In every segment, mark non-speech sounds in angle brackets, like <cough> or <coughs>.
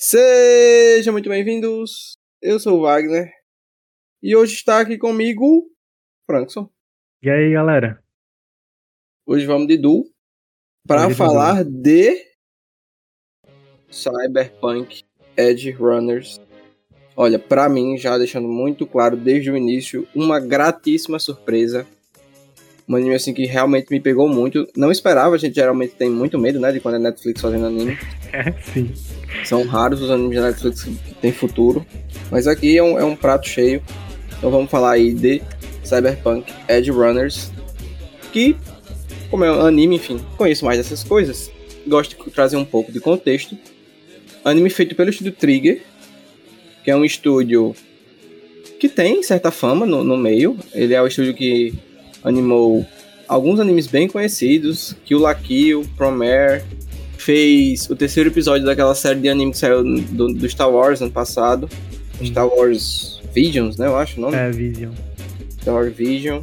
Sejam muito bem-vindos. Eu sou o Wagner e hoje está aqui comigo Frankson. E aí, galera? Hoje vamos de Du para falar de Cyberpunk Edge Runners. Olha, para mim, já deixando muito claro desde o início, uma gratíssima surpresa. Um anime assim que realmente me pegou muito. Não esperava, a gente geralmente tem muito medo, né, de quando é Netflix fazendo anime. <laughs> É, sim. São raros os animes da Netflix que tem futuro. Mas aqui é um, é um prato cheio. Então vamos falar aí de Cyberpunk Edge Runners. Que, como é um anime, enfim, conheço mais dessas coisas. Gosto de trazer um pouco de contexto. Anime feito pelo estúdio Trigger, que é um estúdio que tem certa fama no, no meio. Ele é o estúdio que animou alguns animes bem conhecidos, Kill la Kill, Promare, fez o terceiro episódio daquela série de anime que saiu do, do Star Wars ano passado. Hum. Star Wars Visions, né? Eu acho o nome. É, Vision. Star Wars Vision.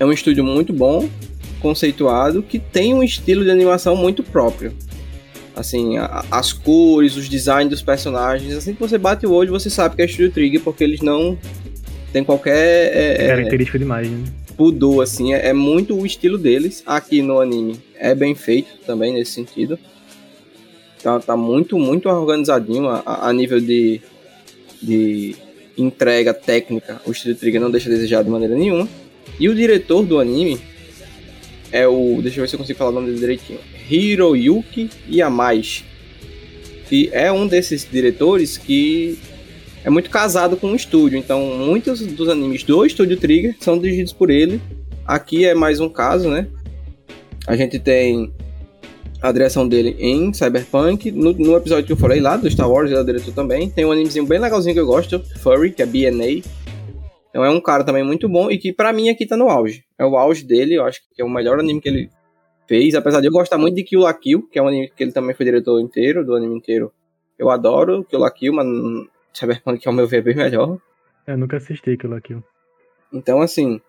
É um estúdio muito bom, conceituado, que tem um estilo de animação muito próprio. Assim, a, as cores, os designs dos personagens, assim que você bate o olho, você sabe que é Estúdio Trigger, porque eles não tem qualquer... É, é Característica de imagem, né? Pudor, assim, é, é, muito o estilo deles. Aqui no anime é bem feito também nesse sentido. Tá, tá muito, muito organizadinho a, a nível de, de entrega técnica. O estilo Trigger não deixa a desejar de maneira nenhuma. E o diretor do anime é o. Deixa eu ver se eu consigo falar o nome dele direitinho. Hiroyuki Yamaishi. Que é um desses diretores que é muito casado com o estúdio. Então, muitos dos animes do estúdio Trigger são dirigidos por ele. Aqui é mais um caso, né? A gente tem a direção dele em Cyberpunk. No, no episódio que eu falei lá, do Star Wars, ele é diretor também. Tem um animezinho bem legalzinho que eu gosto, Furry, que é BNA. Então é um cara também muito bom e que para mim aqui tá no auge. É o auge dele, eu acho que é o melhor anime que ele fez. Apesar de eu gostar muito de Kill la Kill, que é um anime que ele também foi diretor inteiro, do anime inteiro. Eu adoro Kill la Kill, mas Cyberpunk, ao meu ver, é bem melhor. Eu nunca assisti aquilo aqui. Então, assim,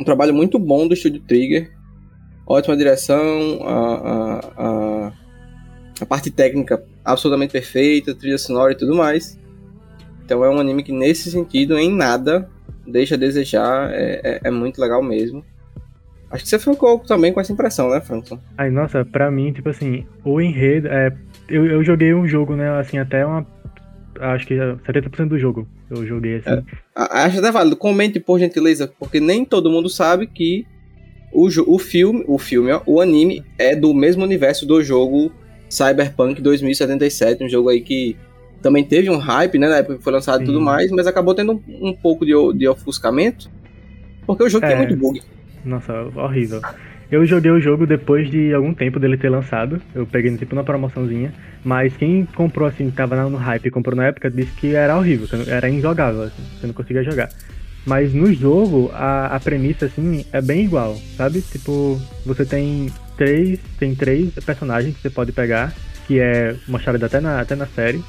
um trabalho muito bom do Estúdio Trigger. Ótima direção, a, a, a, a, parte técnica absolutamente perfeita, trilha sonora e tudo mais. Então é um anime que, nesse sentido, em nada, deixa a desejar. É, é, é muito legal mesmo. Acho que você ficou também com essa impressão, né, Frankson? Ai, nossa, pra mim, tipo assim, o enredo. É, eu, eu joguei um jogo, né, assim, até uma acho que 70% do jogo eu joguei assim. É, acho até válido. Comente por gentileza, porque nem todo mundo sabe que o, o filme, o filme, ó, o anime é do mesmo universo do jogo Cyberpunk 2077, um jogo aí que também teve um hype, né, na época que foi lançado e tudo mais, mas acabou tendo um, um pouco de, de ofuscamento, porque o jogo é, tem muito bug. Nossa, horrível. Eu joguei o jogo depois de algum tempo dele ter lançado. Eu peguei tipo na promoçãozinha. Mas quem comprou assim, tava no hype e comprou na época, disse que era horrível, era injogável, assim, você não conseguia jogar. Mas no jogo, a, a premissa, assim, é bem igual, sabe? Tipo, você tem três, tem três personagens que você pode pegar, que é mostrado até na, até na série,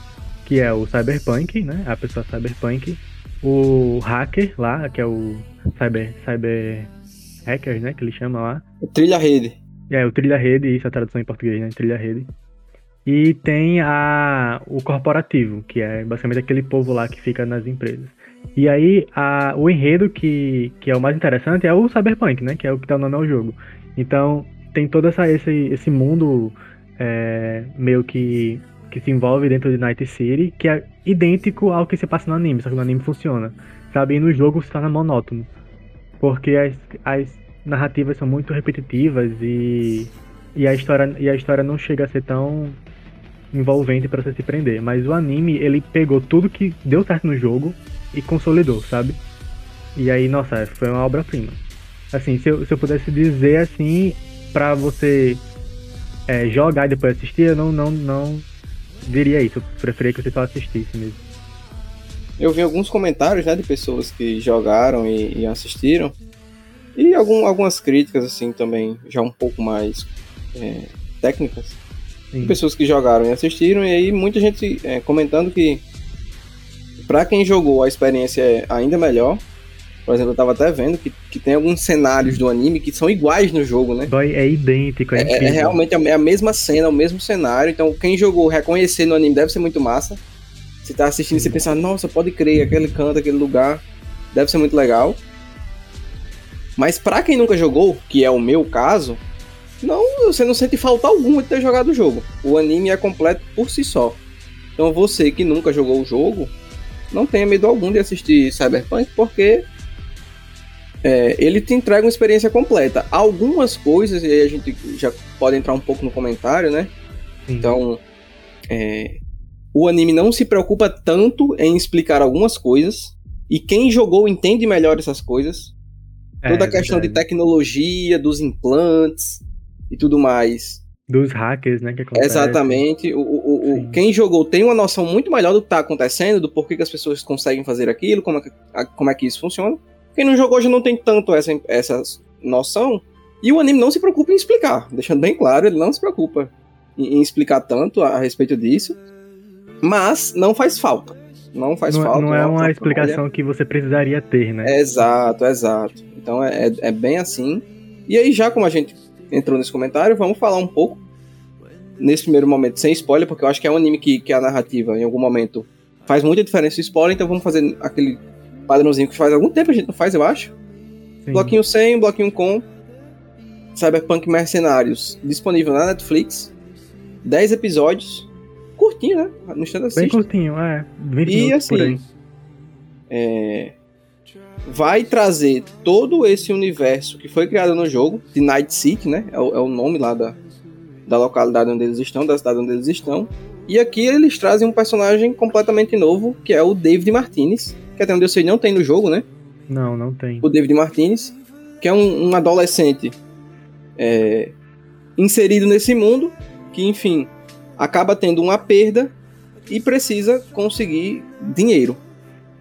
que é o Cyberpunk, né? A pessoa Cyberpunk. O hacker lá, que é o Cyber, cyber hackers, né? Que ele chama lá. Trilha Rede. É, o Trilha Rede, isso é a tradução em português, né? Trilha Rede. E tem a, o corporativo, que é basicamente aquele povo lá que fica nas empresas. E aí, a, o enredo que, que é o mais interessante é o Cyberpunk, né? Que é o que tá o nome ao jogo. Então, tem todo essa, esse, esse mundo é, meio que, que se envolve dentro de Night City, que é idêntico ao que se passa no anime, só que no anime funciona. Sabe? E no jogo se torna monótono porque as, as narrativas são muito repetitivas e, e, a história, e a história não chega a ser tão envolvente para você se prender. Mas o anime, ele pegou tudo que deu certo no jogo e consolidou, sabe? E aí, nossa, foi uma obra-prima. Assim, se eu, se eu pudesse dizer assim, pra você é, jogar e depois assistir, eu não, não, não diria isso. Eu preferia que você só assistisse mesmo. Eu vi alguns comentários, né, de pessoas que jogaram e, e assistiram. E algum, algumas críticas, assim, também, já um pouco mais é, técnicas. Sim. Pessoas que jogaram e assistiram, e aí muita gente é, comentando que para quem jogou a experiência é ainda melhor. Por exemplo, eu tava até vendo que, que tem alguns cenários do anime que são iguais no jogo, né? É idêntico, é, é, é realmente a, a mesma cena, o mesmo cenário. Então, quem jogou reconhecer no anime deve ser muito massa. Você tá assistindo e você pensar, nossa, pode crer, aquele canto, aquele lugar, deve ser muito legal. Mas para quem nunca jogou, que é o meu caso, não, você não sente falta alguma de ter jogado o jogo. O anime é completo por si só. Então você que nunca jogou o jogo, não tenha medo algum de assistir Cyberpunk, porque é, ele te entrega uma experiência completa. Algumas coisas, e aí a gente já pode entrar um pouco no comentário, né? Sim. Então, é, o anime não se preocupa tanto em explicar algumas coisas, e quem jogou entende melhor essas coisas. É, Toda a questão verdade. de tecnologia, dos implantes e tudo mais. Dos hackers, né? Que Exatamente. O, o, o, quem jogou tem uma noção muito melhor do que está acontecendo, do porquê que as pessoas conseguem fazer aquilo, como é que, como é que isso funciona. Quem não jogou já não tem tanto essa, essa noção. E o anime não se preocupa em explicar, deixando bem claro, ele não se preocupa em, em explicar tanto a, a, respeito disso. Mas não faz falta. Não faz não, falta. Não é uma explicação que você precisaria ter, né? Exato, exato. Então é, é, é bem assim. E aí, já como a gente entrou nesse comentário, vamos falar um pouco nesse primeiro momento, sem spoiler, porque eu acho que é um anime que, que a narrativa, em algum momento, faz muita diferença o spoiler, então vamos fazer aquele padrãozinho que faz algum tempo a gente não faz, eu acho. Sim. Bloquinho sem, bloquinho com. Cyberpunk Mercenários, disponível na Netflix. 10 episódios. Curtinho, né? No instante assiste. Bem curtinho, é. 20 e assim. É, vai trazer todo esse universo que foi criado no jogo, de Night City, né? É o, é o nome lá da, da localidade onde eles estão, da cidade onde eles estão. E aqui eles trazem um personagem completamente novo, que é o David Martinez, que até onde eu sei não tem no jogo, né? Não, não tem. O David Martinez, que é um, um adolescente é, inserido nesse mundo, que enfim, acaba tendo uma perda e precisa conseguir dinheiro.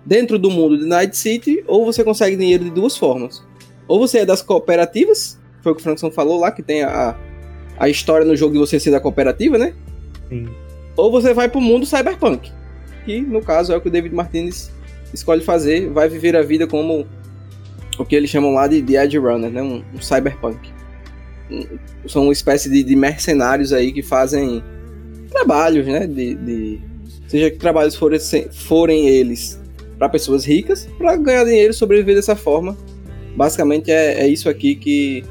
Dentro do mundo de Night City, ou você consegue dinheiro de duas formas. Ou você é das cooperativas, foi o que o Frankson falou lá, que tem a, a história no jogo de você ser da cooperativa, né? Sim. Ou você vai pro mundo cyberpunk, que no caso é o que o David Martinez escolhe fazer, vai viver a vida como o que eles chamam lá de, de Edge Runner, né? Um, um cyberpunk. Um, são uma espécie de, de, mercenários aí que fazem trabalhos, né? De, de seja que trabalhos forem, forem eles para pessoas ricas, para ganhar dinheiro e sobreviver dessa forma. Basicamente é, é isso aqui que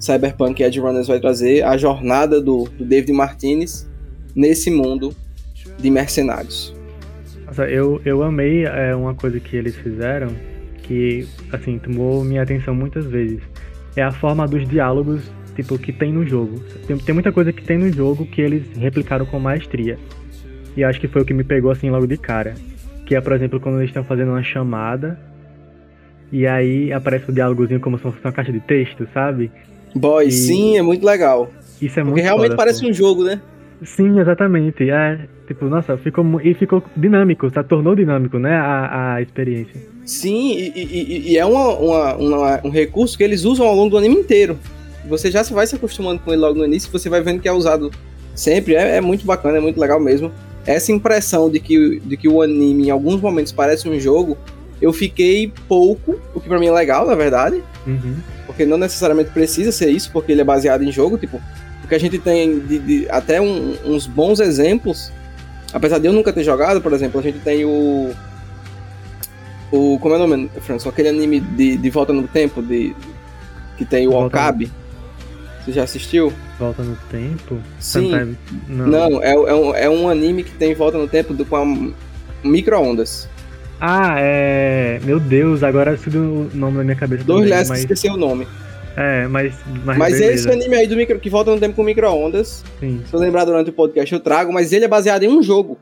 Cyberpunk Edge Runners vai trazer a jornada do, do David Martinez nesse mundo de mercenários. Nossa, eu, eu amei é, uma coisa que eles fizeram que, assim, tomou minha atenção muitas vezes. É a forma dos diálogos, tipo, que tem no jogo. Tem, tem muita coisa que tem no jogo que eles replicaram com maestria. E acho que foi o que me pegou, assim, logo de cara. Que é, por exemplo, quando eles estão fazendo uma chamada e aí aparece o diálogozinho como se fosse uma caixa de texto, sabe? Boy, e... sim, é muito legal. Isso é muito Porque realmente foda, parece pô. um jogo, né? Sim, exatamente. É, tipo, nossa, ficou e ficou dinâmico, tá? Tornou dinâmico, né? A, a experiência. Sim, e, e, e é uma, uma, uma, um recurso que eles usam ao longo do anime inteiro. Você já vai se acostumando com ele logo no início, você vai vendo que é usado sempre. É, é muito bacana, é muito legal mesmo. Essa impressão de que, de que o anime em alguns momentos parece um jogo, eu fiquei pouco, o que pra mim é legal, na verdade. Uhum. Porque não necessariamente precisa ser isso, porque ele é baseado em jogo. Tipo, porque a gente tem de, de, até um, uns bons exemplos. Apesar de eu nunca ter jogado, por exemplo, a gente tem o. O. Como é o nome, Franço? Aquele anime de, de Volta no Tempo, de, que tem o Okabe. Você já assistiu? Volta no Tempo? Sim. Não, Não é, é, um, é um anime que tem Volta no Tempo do, com micro-ondas. Ah, é. Meu Deus, agora subiu o nome na minha cabeça. Dois Less, mas... esqueci o nome. É, mas. Mas, mas esse anime aí do micro, que volta no tempo com micro-ondas. Se eu lembrar durante o podcast, eu trago, mas ele é baseado em um jogo.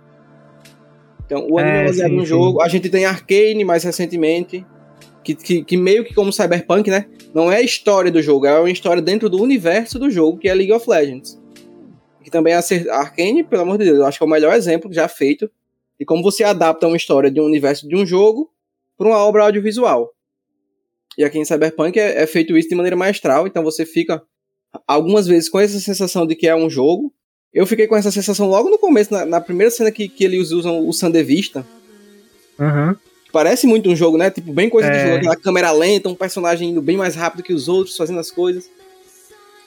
Então, o anime é, é baseado em um jogo. A gente tem Arcane mais recentemente. Que, que, que, meio que como Cyberpunk, né? Não é a história do jogo, é uma história dentro do universo do jogo, que é League of Legends. Que também é a Arcane, pelo amor de Deus, eu acho que é o melhor exemplo já feito de como você adapta uma história de um universo de um jogo para uma obra audiovisual. E aqui em Cyberpunk é, é, feito isso de maneira maestral, então você fica algumas vezes com essa sensação de que é um jogo. Eu fiquei com essa sensação logo no começo, na, na primeira cena que, que eles usam o Sandevista. Uhum. Parece muito um jogo, né? Tipo, bem coisa de É. jogo, aquela câmera lenta, um personagem indo bem mais rápido que os outros, fazendo as coisas.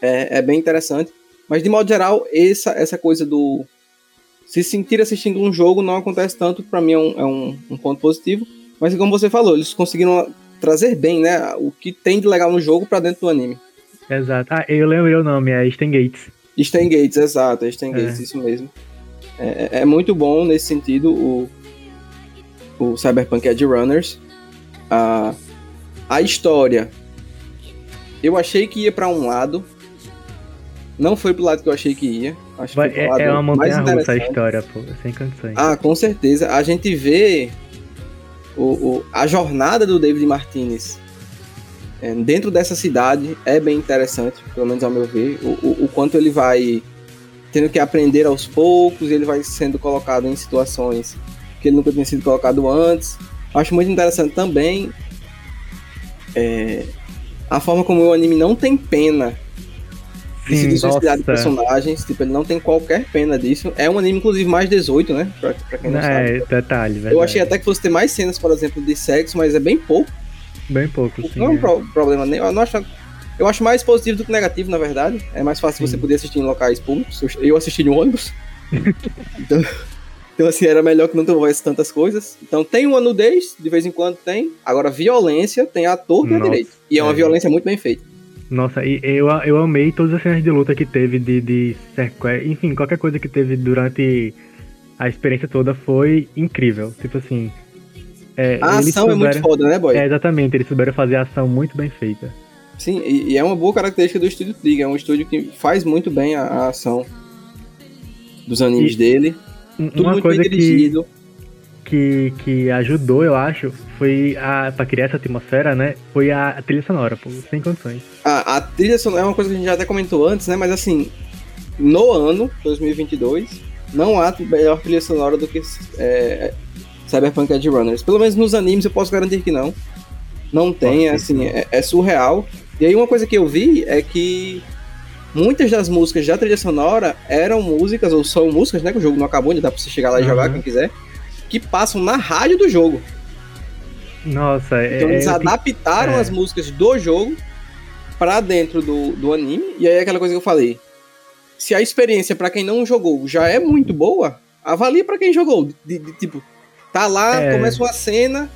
É, é bem interessante. Mas de modo geral, essa, essa coisa do se sentir assistindo um jogo não acontece tanto, pra mim é um, é um, um ponto positivo. Mas como você falou, eles conseguiram trazer bem, né? O que tem de legal no jogo pra dentro do anime. Exato. Ah, eu lembrei o nome, é Stan Gates. Stan Gates, exato, é Stan É. Gates, isso mesmo. É, é- é muito bom nesse sentido o, o Cyberpunk Edge Runners. A, a história, eu achei que ia pra um lado, não foi pro lado que eu achei que ia. Acho que Vai- É, é uma montanha russa a história, pô. Sem condições. Ah, com certeza. A gente vê o, o- a jornada do David Martinez é, dentro dessa cidade é bem interessante, pelo menos ao meu ver. O, o- o quanto ele vai tendo que aprender aos poucos, ele vai sendo colocado em situações que ele nunca tinha sido colocado antes. Acho muito interessante também é, a forma como o anime não tem pena de se Sim, de personagens, tipo, ele não tem qualquer pena disso. É um anime, inclusive, mais 18, né? Pra, pra quem não sabe. É, detalhe, verdade. Eu achei até que fosse ter mais cenas, por exemplo, de sexo, mas é bem pouco. Bem pouco, sim. não é um é. pro- problema nem. Eu, não acho, eu acho mais positivo do que negativo, na verdade. É mais fácil Sim. você poder assistir em locais públicos. Eu- assisti no ônibus. <laughs> então, então, assim, era melhor que não tivesse tantas coisas. Então, tem uma nudez, de vez em quando tem. Agora, violência tem a torta e a Nossa, direito. E é uma é. violência muito bem feita. Nossa, e eu, eu amei todas as cenas de luta que teve de, de sequestro. Enfim, qualquer coisa que teve durante a experiência toda foi incrível. Tipo assim. É, A ação é muito souberam- foda, né, boy? É, exatamente, eles souberam fazer a ação muito bem feita. Sim, e, e é uma boa característica do estúdio Trigger. É um estúdio que faz muito bem a, a ação dos animes E- dele. Tudo Uma muito coisa bem que, dirigido. que, que ajudou, eu acho, foi a. pra criar essa atmosfera, né? Foi a, a trilha sonora, pô, sem condições. A, a trilha sonora é uma coisa que a gente já até comentou antes, né? Mas assim, no ano 2022, não há melhor trilha sonora do que é, Cyberpunk Edge Runners. Pelo menos nos animes eu posso garantir que não. Não tem, Nossa, assim, é, é surreal. E aí uma coisa que eu vi é que muitas das músicas da trilha sonora eram músicas, ou são músicas, né? Que o jogo não acabou, ainda dá pra você chegar lá e jogar Uhum. quem quiser. Que passam na rádio do jogo. Nossa, Então é. eles eu adaptaram é. as músicas do jogo pra dentro do, do anime. E aí é aquela coisa que eu falei. Se a experiência pra quem não jogou já é muito boa, avalie pra quem jogou. De, de- tipo, tá lá, É. começa uma cena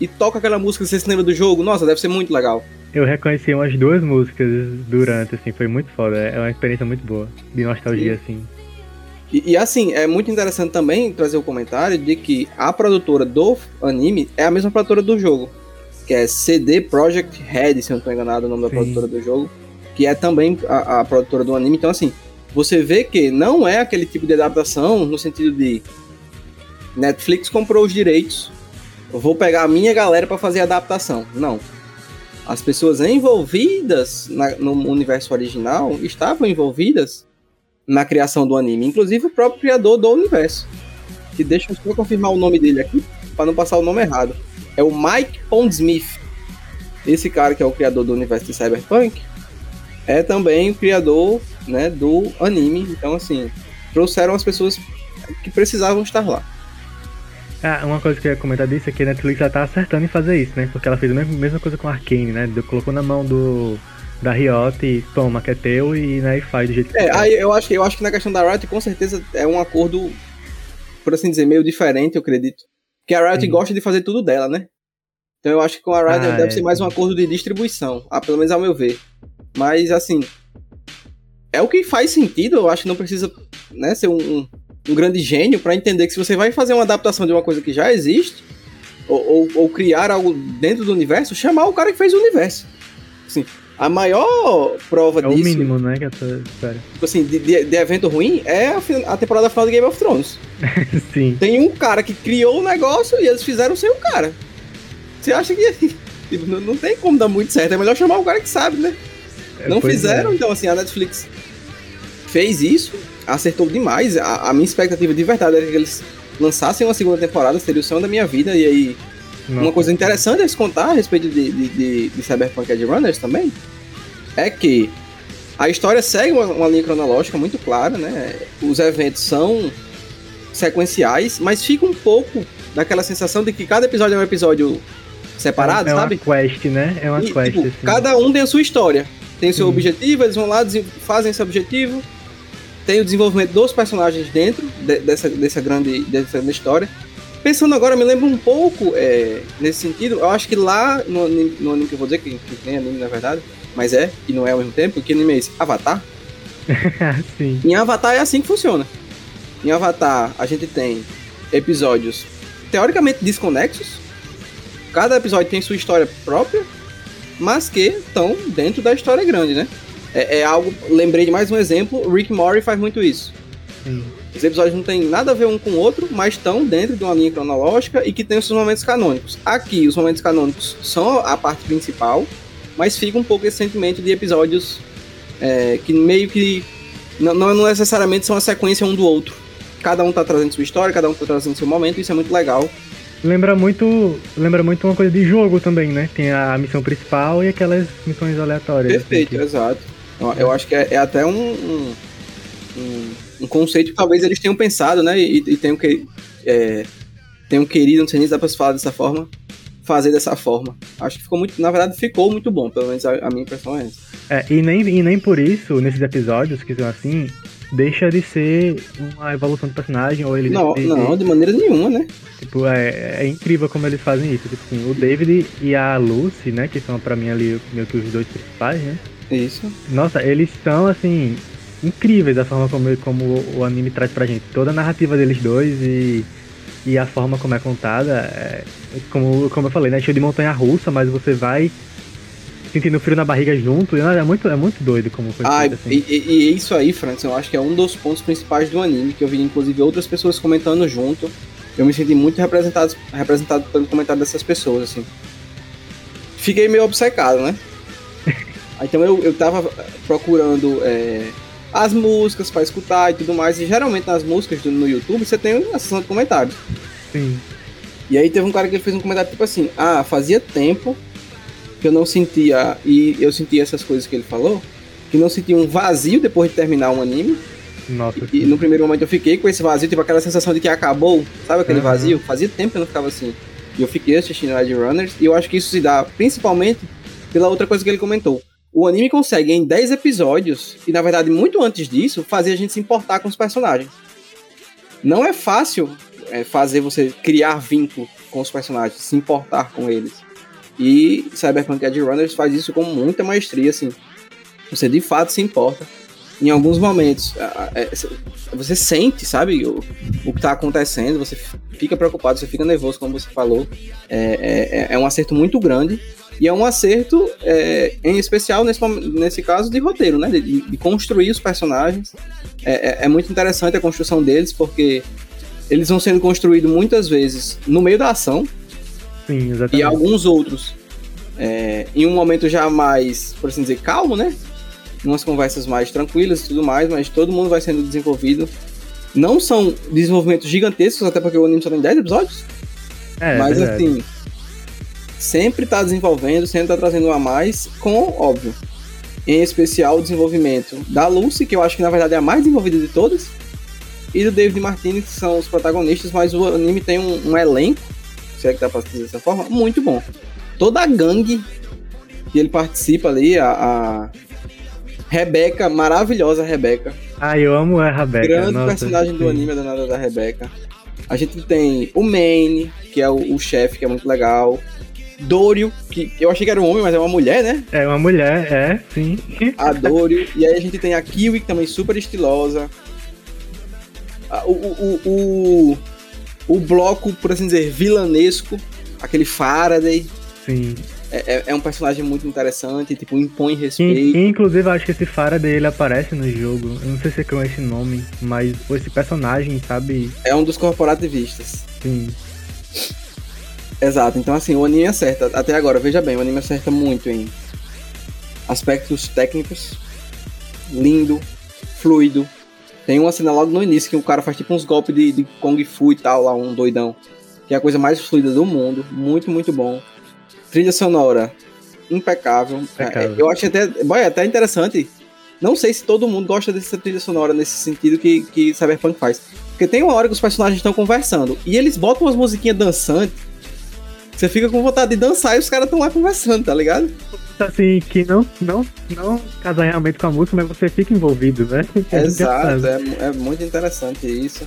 e toca aquela música que você se lembra do jogo. Nossa, deve ser muito legal. Eu reconheci umas duas músicas durante, assim, foi muito foda. É uma experiência muito boa, de nostalgia, assim. E, e, assim, é muito interessante também trazer o comentário de que a produtora do anime é a mesma produtora do jogo. Que é CD Projekt Red, se eu não estou enganado o nome da Sim. produtora do jogo. Que é também a, a produtora do anime. Então, assim, você vê que não é aquele tipo de adaptação no sentido de Netflix comprou os direitos, eu vou pegar a minha galera para fazer a adaptação. Não. As pessoas envolvidas na- no universo original estavam envolvidas na criação do anime, inclusive o próprio criador do universo. Que deixa eu só confirmar o nome dele aqui, para não passar o nome errado. É o Mike Pondsmith. Esse cara que é o criador do universo de Cyberpunk é também o criador, né, do anime. Então assim, trouxeram as pessoas que precisavam estar lá. Ah, uma coisa que eu ia comentar disso é que a Netflix já tá acertando em fazer isso, né? Porque ela fez a mesma, coisa com a Arkane, né? Colocou na mão do da Riot e toma, que é teu, e, né, e faz do jeito que É, quer. aí eu acho que eu acho que na questão da Riot com certeza é um acordo por assim dizer meio diferente, eu acredito. Que a Riot Sim. gosta de fazer tudo dela, né? Então eu acho que com a Riot Ah, deve é. ser mais um acordo de distribuição, ah, pelo menos ao meu ver. Mas assim, é o que faz sentido, eu acho que não precisa né, ser um, um, um grande gênio para entender que se você vai fazer uma adaptação de uma coisa que já existe, ou, ou- ou criar algo dentro do universo, chamar o cara que fez o universo. Assim, a maior prova É o disso mínimo, né? Que história. tipo assim, de, de- de evento ruim é a, a temporada final de Game of Thrones. <laughs> Sim. Tem um cara que criou o negócio e eles fizeram sem o cara. Você acha que <laughs> tipo, não, não tem como dar muito certo? É melhor chamar o cara que sabe, né? Não Pois fizeram, é. então assim, a Netflix fez isso, acertou demais. A, a minha expectativa de verdade era que eles lançassem uma segunda temporada, seria o sonho da minha vida. E aí, uma Nossa. coisa interessante a se contar a respeito de, de, de, de Cyberpunk Edge Runners também é que a história segue uma, uma linha cronológica muito clara, né? Os eventos são sequenciais, mas fica um pouco daquela sensação de que cada episódio é um episódio separado, é, é sabe? uma quest, né? É uma E, quest, tipo, assim. cada um tem a sua história. Tem o seu Sim. objetivo, eles vão lá, fazem esse objetivo. Tem o desenvolvimento dos personagens dentro de- dessa, dessa, grande, dessa grande história. Pensando agora, me lembra um pouco é, nesse sentido. Eu acho que lá no anime, no anime que eu vou dizer, que, que tem anime na verdade, mas é, e não é ao mesmo tempo, que anime é esse? Avatar. <laughs> Sim. Em Avatar é assim que funciona. Em Avatar, a gente tem episódios teoricamente desconexos. Cada episódio tem sua história própria, mas que estão dentro da história grande, né? É, é algo. Lembrei de mais um exemplo: Rick Mori faz muito isso. sim. Os episódios não têm nada a ver um com o outro, mas estão dentro de uma linha cronológica e que tem os seus momentos canônicos. Aqui, os momentos canônicos são a parte principal, mas fica um pouco esse sentimento de episódios é, que meio que não, não necessariamente são a sequência um do outro. Cada um tá trazendo sua história, cada um tá trazendo seu momento, isso é muito legal. Lembra muito, lembra muito uma coisa de jogo também, né? Tem a missão principal e aquelas missões aleatórias. Perfeito, assim, exato. Eu, eu acho que é, é até um, um, um- um conceito que talvez eles tenham pensado, né? E, e tenham, que, é, tenham querido, não sei nem se dá pra se falar dessa forma, fazer dessa forma. Acho que ficou muito, na verdade, ficou muito bom, pelo menos a, a minha impressão é essa. É, e, nem, e nem por isso, nesses episódios que são assim, deixa de ser uma evolução do personagem, ou ele Não, de- não, de maneira nenhuma, né? Tipo, é, é incrível como eles fazem isso. Tipo assim, o David e a Lucy, né? Que são pra mim ali meio que os dois principais, né? Isso. Nossa, eles são assim. Incríveis a forma como, como o anime traz pra gente. Toda a narrativa deles dois e, e a forma como é contada. É, como, como eu falei, né? Cheio de montanha russa, mas você vai sentindo frio na barriga junto. É, muito, é muito doido como foi Ah, feito, assim. e, e- e isso aí, Francis, eu acho que é um dos pontos principais do anime, que eu vi inclusive outras pessoas comentando junto. Eu me senti muito representado, representado pelo comentário dessas pessoas, assim. Fiquei meio obcecado, né? Aí, Então eu, eu tava procurando é, as músicas pra escutar e tudo mais, e geralmente nas músicas do- no YouTube você tem a seção de comentários. Sim. E aí teve um cara que fez um comentário tipo assim, ah, fazia tempo que eu não sentia, e eu sentia essas coisas que ele falou, que não sentia um vazio depois de terminar um anime. Nossa. E no primeiro momento eu fiquei com esse vazio, tipo aquela sensação de que acabou, sabe aquele Uhum. vazio? Fazia tempo que eu não ficava assim. E eu fiquei assistindo Red Runners, e eu acho que isso se dá principalmente pela outra coisa que ele comentou. O anime consegue, em 10 episódios, e na verdade muito antes disso, fazer a gente se importar com os personagens. Não é fácil é, fazer você criar vínculo com os personagens, se importar com eles. E Cyberpunk Edge Runners faz isso com muita maestria, assim. Você de fato se importa. Em alguns momentos, é, você sente, sabe, o, o que tá acontecendo, você fica preocupado, você fica nervoso, como você falou. É, é, é um acerto muito grande. E é um acerto, é, em especial nesse, nesse caso, de roteiro, né? De, de construir os personagens. É, é- é muito interessante a construção deles, porque eles vão sendo construídos muitas vezes no meio da ação, Sim, e exatamente. alguns outros é, em um momento já mais, por assim dizer, calmo, né? Umas conversas mais tranquilas e tudo mais, mas todo mundo vai sendo desenvolvido. Não são desenvolvimentos gigantescos, até porque o anime só tem 10 episódios, É, mas verdade. assim, sempre tá desenvolvendo, sempre tá trazendo um a mais, com, óbvio, em especial o desenvolvimento da Lucy, que eu acho que na verdade é a mais desenvolvida de todas, e do David Martinez, que são os protagonistas, mas o anime tem um, um elenco, se é que dá pra dizer dessa forma, muito bom. Toda a gangue que ele participa ali, a, a Rebeca, maravilhosa Rebeca, Ah, eu amo a Rebecca. grande nossa, personagem do anime, a danada da Rebeca. A gente tem o Maine, que é o, o chefe, que é muito legal. Dorio, que eu achei que era um homem, mas é uma mulher, né? É uma mulher, é, sim. A Dorio. e aí a gente tem a Kiwi, que também é super estilosa. O, o, o, o, bloco, por assim dizer, vilanesco. Aquele Faraday. Sim. É, é- é um personagem muito interessante, tipo, impõe In- respeito. inclusive, eu acho que esse Faraday ele aparece no jogo. Eu não sei se é com esse nome, mas esse personagem, sabe? É um dos corporativistas. Sim. Exato, então assim, o anime acerta, até agora, veja bem, o anime acerta muito em aspectos técnicos, lindo, fluido. Tem uma cena logo no início que o cara faz tipo uns golpes de, de Kung Fu e tal, lá, um doidão. Que é a coisa mais fluida do mundo, muito, muito bom. Trilha sonora, impecável. Impecável. É, eu acho até, boy, até interessante. Não sei se todo mundo gosta dessa trilha sonora nesse sentido que, que Cyberpunk faz. Porque tem uma hora que os personagens estão conversando e eles botam umas musiquinhas dançantes. Você fica com vontade de dançar e os caras estão lá conversando, tá ligado? Assim, que não, não, não casa realmente com a música, mas você fica envolvido, né? <laughs> É Exato, é, é, muito interessante isso.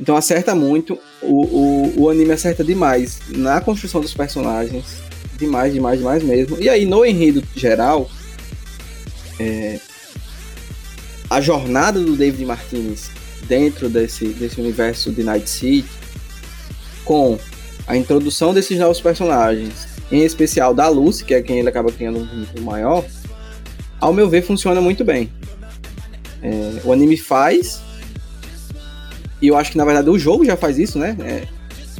Então acerta muito. O, o, o anime acerta demais na construção dos personagens. Demais, demais, demais mesmo. E aí, no enredo geral, é, a jornada do David Martinez dentro desse, desse universo de Night City, com a introdução desses novos personagens, em especial da Lucy, que é quem ele acaba criando um vínculo maior, ao meu ver funciona muito bem. É, o anime faz, e eu acho que na verdade o jogo já faz isso, né? É,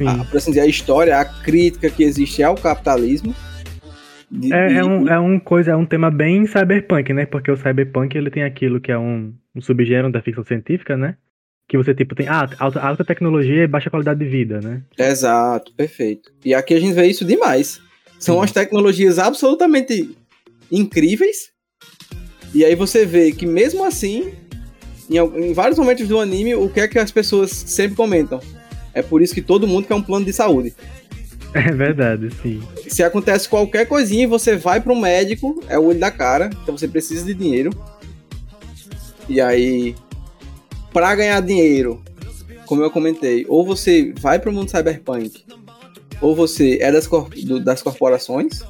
a, por assim dizer, a história, a crítica que existe ao capitalismo. De, é, é, um, é um coisa, é um tema bem cyberpunk, né? Porque o cyberpunk ele tem aquilo que é um, um subgênero da ficção científica, né? Que você tipo tem ah, alta, alta tecnologia e baixa qualidade de vida, né? Exato, perfeito. E aqui a gente vê isso demais. São Sim. as tecnologias absolutamente incríveis. E aí você vê que mesmo assim, em, em vários momentos do anime, o que é que as pessoas sempre comentam? É por isso que todo mundo quer um plano de saúde. <laughs> É verdade, sim. Se acontece qualquer coisinha, você vai para um médico, é o olho da cara, então você precisa de dinheiro. E aí para ganhar dinheiro, como eu comentei, ou você vai para o mundo cyberpunk, ou você é das, cor do, das corporações,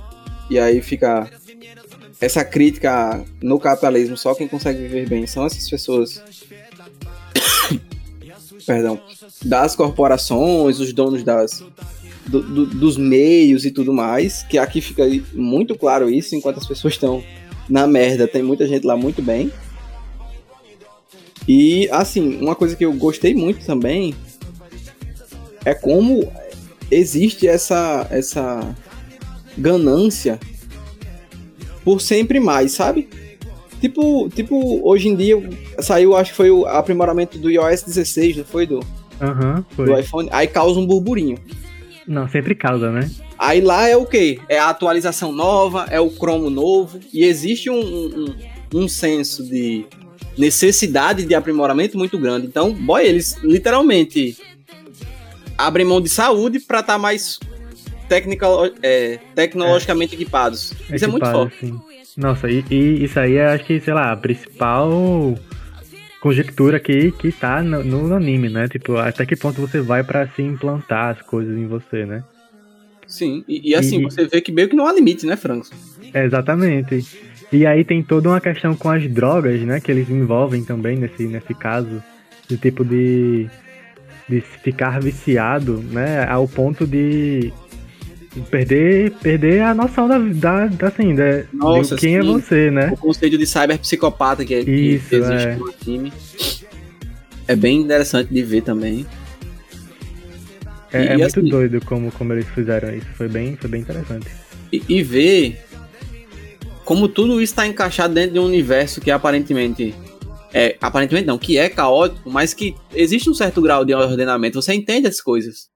e aí fica essa crítica no capitalismo, só quem consegue viver bem são essas pessoas. <coughs> Perdão. Das corporações, os donos das, do, do, dos meios e tudo mais, que aqui fica muito claro isso, enquanto as pessoas estão na merda, tem muita gente lá muito bem. E, assim, uma coisa que eu gostei muito também é como existe essa, essa ganância por sempre mais, sabe? Tipo, tipo, hoje em dia saiu, acho que foi o aprimoramento do iOS 16, não foi? Do, uhum, foi. do iPhone. Aí causa um burburinho. Não, sempre causa, né? Aí lá é o quê? É a atualização nova, é o Chrome novo, e existe um, um, um senso de necessidade de aprimoramento muito grande. Então, boy, eles literalmente abrem mão de saúde para estar tá mais technical, é, tecnologicamente é. equipados. Isso Equipado, é muito forte. Sim. Nossa, e, e, isso aí é, acho que, sei lá, a principal conjectura que, que tá no, no anime, né? Tipo, até que ponto você vai para se implantar as coisas em você, né? Sim, e, e assim, e, você vê que meio que não há limite, né, Franco? exatamente. E aí tem toda uma questão com as drogas, né? Que eles envolvem também nesse, nesse caso. De tipo de. de ficar viciado, né? Ao ponto de. Perder, perder a noção da, da, da assim, da, Nossa, de quem é sim. é você, né? O conceito de cyberpsicopata que, Isso, que existe é. no time. É bem interessante de ver também. É, e, é muito assim, doido como, como eles fizeram isso. Foi bem, foi bem interessante. E, e ver como tudo isso está encaixado dentro de um universo que aparentemente é, aparentemente não, que é caótico, mas que existe um certo grau de ordenamento. Você entende as coisas.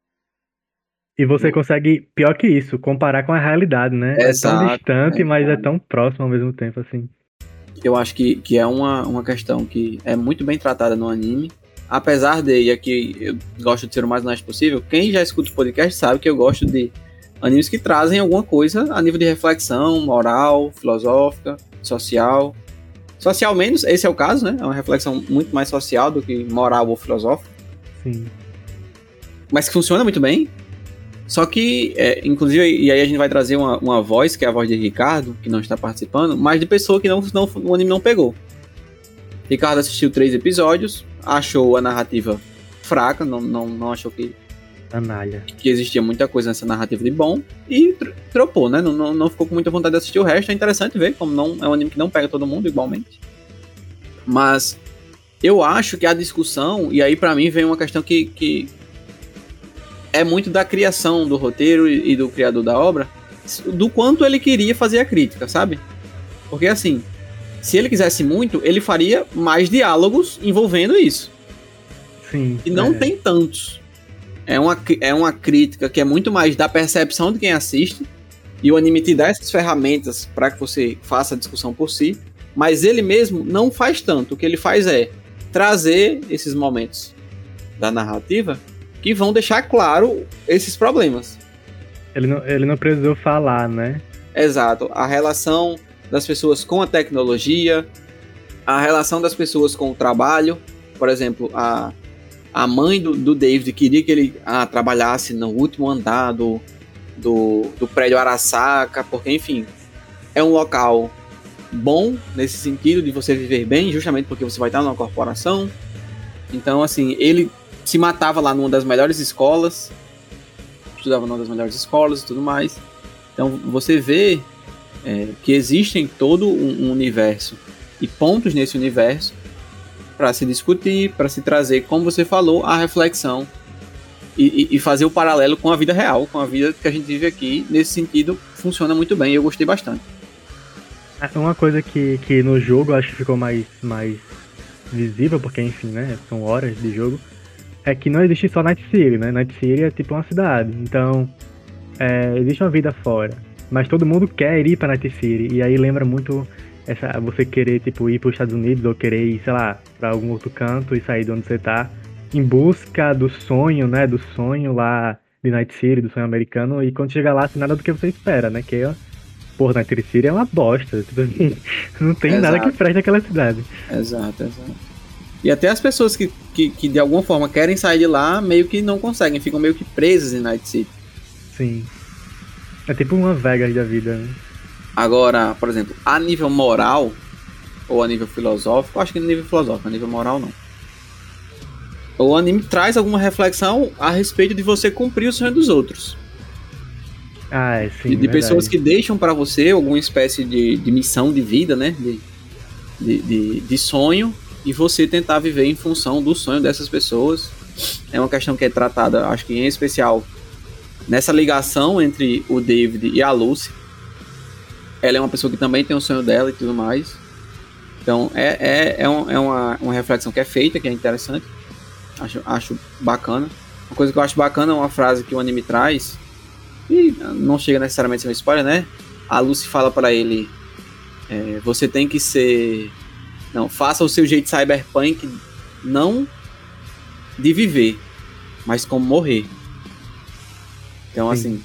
E você consegue, pior que isso, comparar com a realidade, né? Exato, é tão distante, é, mas é tão próximo ao mesmo tempo, assim. Eu acho que, que é uma, uma questão que é muito bem tratada no anime. Apesar de, e aqui eu gosto de ser o mais honesto possível, quem já escuta o podcast sabe que eu gosto de animes que trazem alguma coisa a nível de reflexão, moral, filosófica, social. Social menos, esse é o caso, né? É uma reflexão muito mais social do que moral ou filosófica. Sim. Mas que funciona muito bem. Só que, é, inclusive, e aí a gente vai trazer uma, uma voz, que é a voz de Ricardo, que não está participando, mas de pessoa que não, não, o anime não pegou. Ricardo assistiu três episódios, achou a narrativa fraca, não, não, não achou que Canalha. Que existia muita coisa nessa narrativa de bom e tropou, né? Não, não, não, ficou com muita vontade de assistir o resto. É interessante ver como não é um anime que não pega todo mundo igualmente. Mas eu acho que a discussão, e aí para mim vem uma questão que, que é muito da criação do roteiro e, e do criador da obra, do quanto ele queria fazer a crítica, sabe? Porque assim, se ele quisesse muito, ele faria mais diálogos envolvendo isso. Sim. E não é. tem tantos é uma, é uma crítica que é muito mais da percepção de quem assiste. E o anime te dá essas ferramentas para que você faça a discussão por si. Mas ele mesmo não faz tanto. O que ele faz é trazer esses momentos da narrativa que vão deixar claro esses problemas. Ele não, ele não precisou falar, né? Exato. A relação das pessoas com a tecnologia, a relação das pessoas com o trabalho. Por exemplo, a, a mãe do, do David queria que ele ah, trabalhasse no último andar do, do, do prédio Arasaka, porque, enfim, é um local bom nesse sentido de você viver bem, justamente porque você vai estar numa corporação. Então, assim, ele se matava lá numa das melhores escolas, estudava numa das melhores escolas e tudo mais. Então, você vê é, que existem todo um, um universo e pontos nesse universo para se discutir, para se trazer, como você falou, a reflexão e, e, fazer o paralelo com a vida real, com a vida que a gente vive aqui. Nesse sentido, funciona muito bem eu gostei bastante. É, uma coisa que, que no jogo acho que ficou mais, mais visível, porque enfim, né, são horas de jogo, é que não existe só Night City, né? Night City é tipo uma cidade, então é, existe uma vida fora, mas todo mundo quer ir para Night City, e aí lembra muito essa você querer tipo ir para os Estados Unidos ou querer ir, sei lá, para algum outro canto e sair de onde você tá em busca do sonho, né, do sonho lá de Night City, do sonho americano, e quando chega lá, assim, nada do que você espera, né, que é Porra, Night City é uma bosta. Tipo assim, <laughs> não tem exato. nada que preste naquela cidade. Exato, exato. E até as pessoas que, que, que, de alguma forma querem sair de lá, meio que não conseguem, ficam meio que presas em Night City. Sim. É tipo uma Vegas da vida, né? Agora, por exemplo, a nível moral, ou a nível filosófico, acho que no nível filosófico, a nível moral não. O anime traz alguma reflexão a respeito de você cumprir o sonho dos outros. Ah, é, sim. De, de pessoas que deixam para você alguma espécie de, de missão de vida, né? De, de, de, de sonho e você tentar viver em função do sonho dessas pessoas. É uma questão que é tratada, acho que em especial, nessa ligação entre o David e a Lucy. Ela é uma pessoa que também tem o sonho dela e tudo mais. Então é, é, é, um, é uma, uma reflexão que é feita, que é interessante. Acho, acho bacana. Uma coisa que eu acho bacana é uma frase que o anime traz, e não chega necessariamente a ser um spoiler, né? A Lucy fala para ele: é, Você tem que ser. Não, faça o seu jeito cyberpunk, não de viver, mas como morrer. Então, Sim. assim,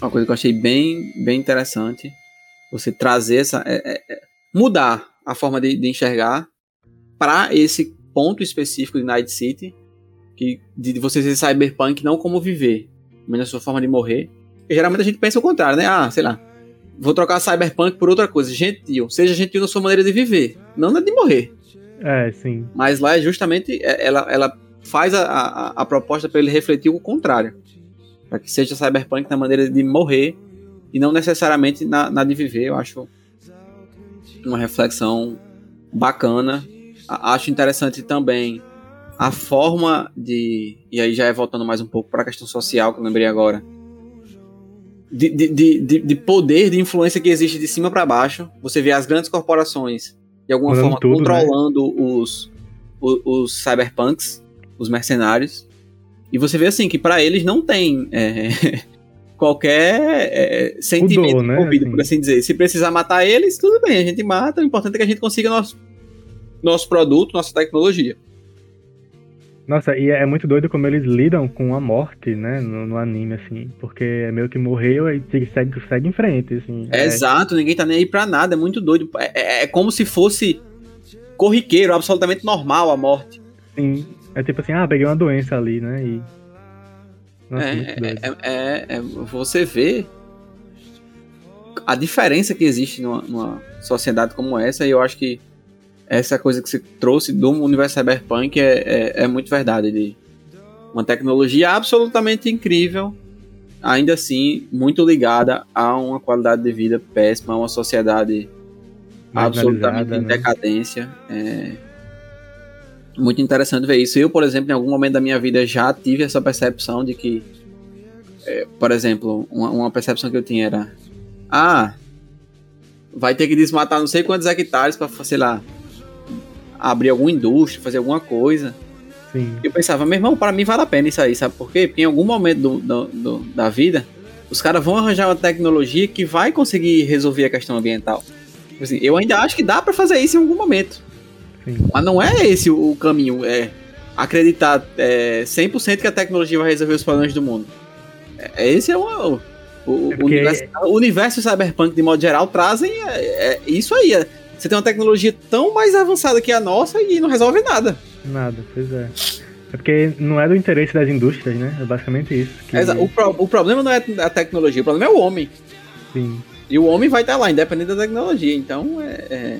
uma coisa que eu achei bem, bem interessante. Você trazer essa. É, é, é mudar a forma de, de enxergar para esse ponto específico de Night City, que, de você ser cyberpunk não como viver, mas na sua forma de morrer. E geralmente a gente pensa o contrário, né? Ah, sei lá, vou trocar cyberpunk por outra coisa, gentil. Seja gentil na sua maneira de viver, não na de morrer. É, sim. Mas lá é justamente, é, ela, ela faz a, a, a proposta para ele refletir o contrário. Para que seja cyberpunk na maneira de morrer e não necessariamente na, na de viver. Eu acho uma reflexão bacana. Acho interessante também a forma de. E aí já é voltando mais um pouco para a questão social que eu lembrei agora. De, de, de, de, poder, de influência que existe de cima para baixo. Você vê as grandes corporações de alguma forma tudo, né? controlando né? os, os, os, cyberpunks, os mercenários. E você vê assim que para eles não tem é, <laughs> qualquer é, sentimento né? envolvido, assim. por assim dizer. Se precisar matar eles, tudo bem, a gente mata. O importante é que a gente consiga nosso, nosso produto, nossa tecnologia. Nossa, e é muito doido como eles lidam com a morte, né, no, no anime, assim, porque é meio que morreu e segue, segue em frente, assim. É, é... Exato, ninguém tá nem aí pra nada, é muito doido. É, é, é, como se fosse corriqueiro, absolutamente normal a morte. Sim, é tipo assim, ah, peguei uma doença ali, né, e... Nossa, é, é, é, é, você vê a diferença que existe numa, numa sociedade como essa, e eu acho que essa coisa que você trouxe do universo cyberpunk é, é, é muito verdade. De uma tecnologia absolutamente incrível, ainda assim muito ligada a uma qualidade de vida péssima, a uma sociedade absolutamente em né? decadência. É muito interessante ver isso. Eu, por exemplo, em algum momento da minha vida já tive essa percepção de que, é, por exemplo, uma, uma percepção que eu tinha era: ah, vai ter que desmatar não sei quantos hectares para, sei lá, abrir alguma indústria, fazer alguma coisa. Sim. Eu pensava, meu irmão, para mim vale a pena isso aí, sabe por quê? Porque em algum momento do, do, do, da vida, os caras vão arranjar uma tecnologia que vai conseguir resolver a questão ambiental. Assim, eu ainda acho que dá para fazer isso em algum momento. Sim. Mas não é esse o caminho. É acreditar é, 100% que a tecnologia vai resolver os problemas do mundo. É, esse é o, o, é porque... o, universo, o universo cyberpunk, de modo geral, trazem é, é, isso aí. É, você tem uma tecnologia tão mais avançada que a nossa e não resolve nada. Nada, pois é. É porque não é do interesse das indústrias, né? É basicamente isso. Que... O, pro, o problema não é a tecnologia, o problema é o homem. Sim. E o homem vai estar lá, independente da tecnologia. Então é.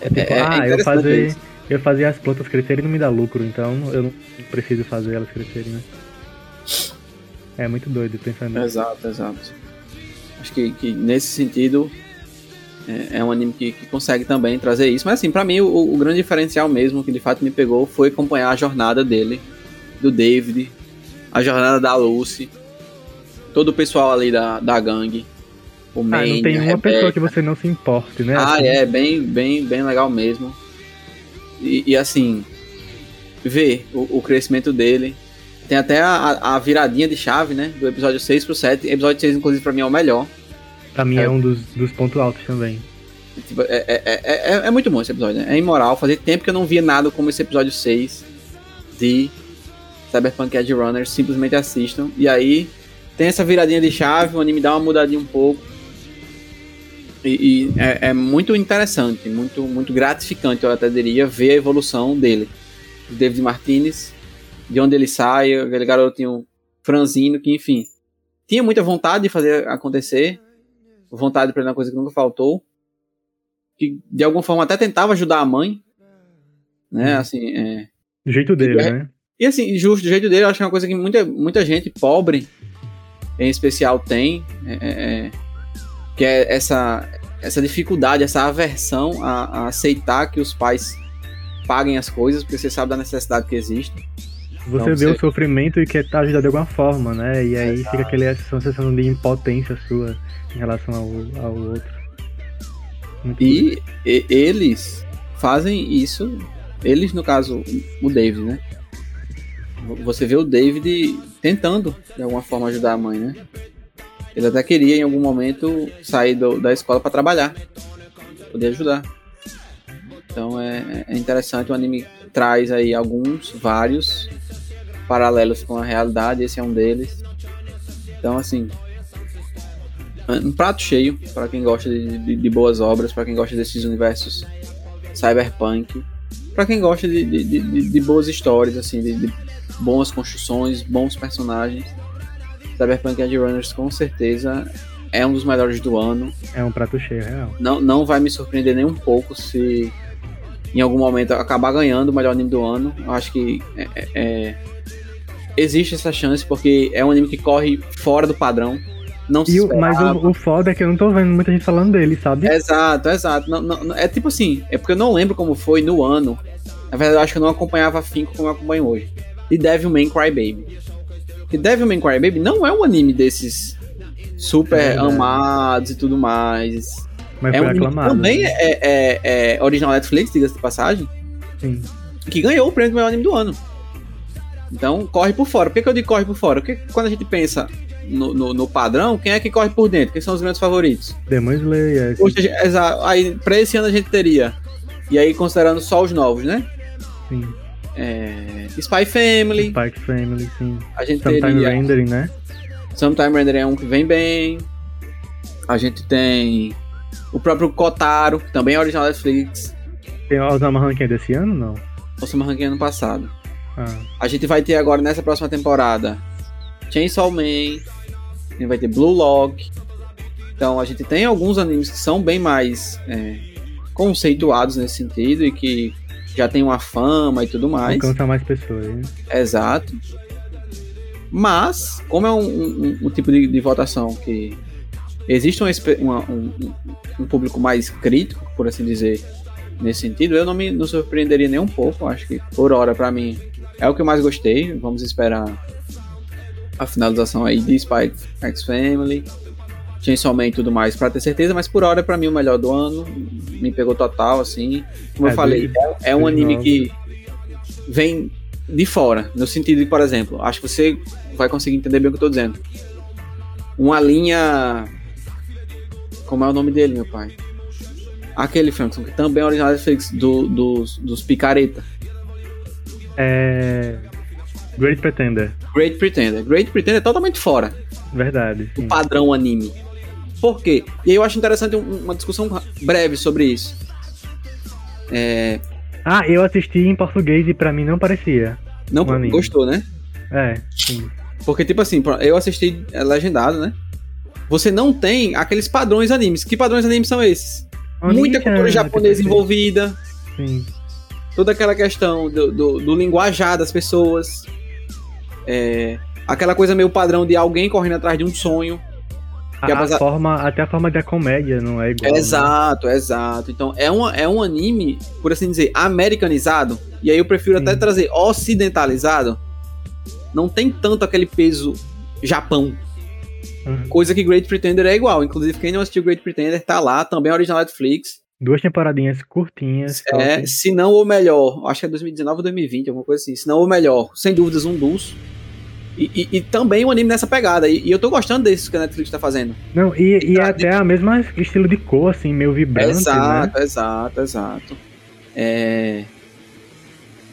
É, é tipo, é, ah, eu fazer, eu fazer as plantas crescerem não me dá lucro, então eu não preciso fazer elas crescerem, né? É muito doido pensar nisso. Exato, exato. Acho que, que nesse sentido é, é um anime que, que, consegue também trazer isso. Mas assim, para mim o, o, grande diferencial mesmo que de fato me pegou foi acompanhar a jornada dele, do David, a jornada da Lucy, todo o pessoal ali da, da gangue. O ah, não tem uma pessoa que você não se importe, né? Ah, assim. é, bem, bem, bem legal mesmo. E, e assim, ver o, o, crescimento dele. Tem até a, a, viradinha de chave, né? Do episódio 6 pro 7. O episódio 6, inclusive, pra mim é o melhor. Pra mim é, é um dos, dos pontos altos também. Tipo, é, é, é, é, muito bom esse episódio, né? É imoral. Fazia tempo que eu não via nada como esse episódio 6 de Cyberpunk Edge Runners. Simplesmente assistam. E aí tem essa viradinha de chave, o anime dá uma mudadinha um pouco. E, e é, é, muito interessante, muito, muito gratificante, eu até diria, ver a evolução dele. David Martinez, de onde ele sai, aquele garotinho franzino que, enfim, tinha muita vontade de fazer acontecer, vontade para uma coisa que nunca faltou, que de alguma forma até tentava ajudar a mãe, né? Uhum. Assim, é... Do jeito dele, e, né? E assim, justo, do jeito dele, eu acho que é uma coisa que muita, muita gente pobre, em especial, tem, é, é, é que é essa, essa dificuldade, essa aversão a, a, aceitar que os pais paguem as coisas, porque você sabe da necessidade que existe. Você então, vê você... o sofrimento e quer ajudar de alguma forma, né? E aí Exato. fica aquela sensação de impotência sua em relação ao, ao outro. E, e, eles fazem isso, eles no caso, o David, né? Você vê o David tentando de alguma forma ajudar a mãe, né? Ele até queria em algum momento sair do, da escola para trabalhar, poder ajudar. Então é, é interessante, o anime traz aí alguns, vários paralelos com a realidade, esse é um deles. Então assim, um prato cheio para quem gosta de, de, de boas obras, para quem gosta desses universos cyberpunk, para quem gosta de, de, boas histórias, assim, de, boas construções, bons personagens. Cyberpunk Edge Runners com certeza é um dos melhores do ano. É um prato cheio, real. Não, não vai me surpreender nem um pouco se em algum momento acabar ganhando o melhor anime do ano. Eu acho que é, é, é existe essa chance porque é um anime que corre fora do padrão não se e, Mas o, o, foda é que eu não tô vendo muita gente falando dele, sabe? Exato, exato. Não, não, é tipo assim, é porque eu não lembro como foi no ano. Na verdade, eu acho que eu não acompanhava Finco como eu acompanho hoje. E Devilman Crybaby. E Devilman Crybaby não é um anime desses super é, amados e tudo mais. Mas é um aclamado, também né? é, é, é, original Netflix, diga-se de passagem. Sim. Que ganhou o prêmio do melhor anime do ano. Então, corre por fora. Por que, que eu digo corre por fora? Porque quando a gente pensa no, no, no, padrão, quem é que corre por dentro? Quem são os grandes favoritos? Demon Slayer. Exato. Aí, pra esse ano a gente teria. E aí, considerando só os novos, né? Sim. É, Spy Family. Spy Family, sim. A gente Sometime teria... Rendering, né? Sometime Rendering é um que vem bem. A gente tem o próprio Kotaro, que também é original Netflix. Tem o Osama Rankin desse ano, não? Osama Rankin ano passado. Ah. A gente vai ter agora, nessa próxima temporada, Chainsaw Man, a gente vai ter Blue Lock. Então a gente tem alguns animes que são bem mais é, conceituados nesse sentido e que já tem uma fama e tudo mais. Alcança mais pessoas. Hein? Exato. Mas, como é um, um, um tipo de, de, votação que existe uma, um, um, público mais crítico, por assim dizer, nesse sentido, eu não me não surpreenderia nem um pouco. Acho que por hora, para mim, é o que eu mais gostei. Vamos esperar a finalização aí de Spy X Family, Chainsaw Man e tudo mais para ter certeza, mas por hora para mim o melhor do ano, me pegou total assim. Como é, eu falei, é, é um anime novo. que vem de fora, no sentido de, por exemplo, acho que você vai conseguir entender bem o que eu tô dizendo. Uma linha como é o nome dele, meu pai? Aquele Frankson, que também é original do, dos, dos picareta. É. Great Pretender. Great Pretender. Great Pretender é totalmente fora Verdade. sim. padrão anime. Por quê? E aí eu acho interessante um- uma discussão breve sobre isso. É, Ah, eu assisti em português e pra mim não parecia. não Um gostou, né? É, sim. Porque, tipo assim, eu assisti é, legendado, né? Você não tem aqueles padrões animes. Que padrões animes são esses? Muita Onicha, cultura japonesa TPC. envolvida, Sim. toda aquela questão do, do, do linguajar das pessoas, é, aquela coisa meio padrão de alguém correndo atrás de um sonho. A, a apesar- forma, até a forma da comédia não é igual. né? Exato, exato. Então é, uma, é um anime, por assim dizer, americanizado. E aí eu prefiro até Sim. trazer ocidentalizado. Não tem tanto aquele peso Japão. Uhum. Coisa que Great Pretender é igual. Inclusive, quem não assistiu Great Pretender tá lá, também é original Netflix. Duas temporadinhas curtinhas. É, se não o melhor, acho que é 2019 ou 2020, alguma coisa assim. Se não o melhor, sem dúvidas, um dos. E, e- e também um anime nessa pegada. E, e eu tô gostando desses que a Netflix tá fazendo. Não, e, Tá, até a mesma estilo de cor, assim, meio vibrante, né? exato, exato, exato. É...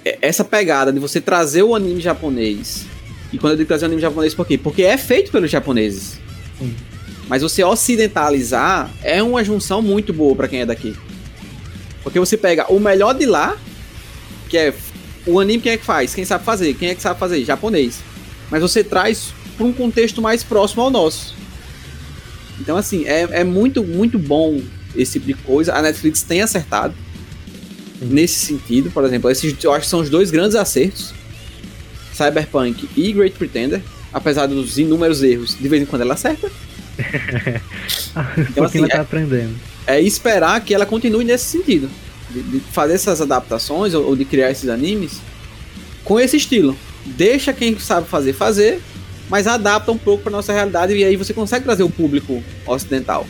é- Essa pegada de você trazer o anime japonês. E quando eu digo trazer o anime japonês, por quê? Porque é feito pelos japoneses. Sim. Mas você ocidentalizar é uma junção muito boa pra quem é daqui. Porque você pega o melhor de lá, que é o anime, quem é que faz? Quem sabe fazer? Quem é que sabe fazer? Japonês. Mas você traz para um contexto mais próximo ao nosso. Então, assim, é, é muito, muito bom esse tipo de coisa. A Netflix tem acertado nesse sentido, por exemplo. Esses eu acho que são os dois grandes acertos: Cyberpunk e Great Pretender. Apesar dos inúmeros erros, de vez em quando ela acerta. <laughs> Então, assim, ela tá aprendendo. é esperar que ela continue nesse sentido. De, de fazer essas adaptações ou, ou de criar esses animes com esse estilo. Deixa quem sabe fazer, fazer, mas adapta um pouco para nossa realidade e aí você consegue trazer o público ocidental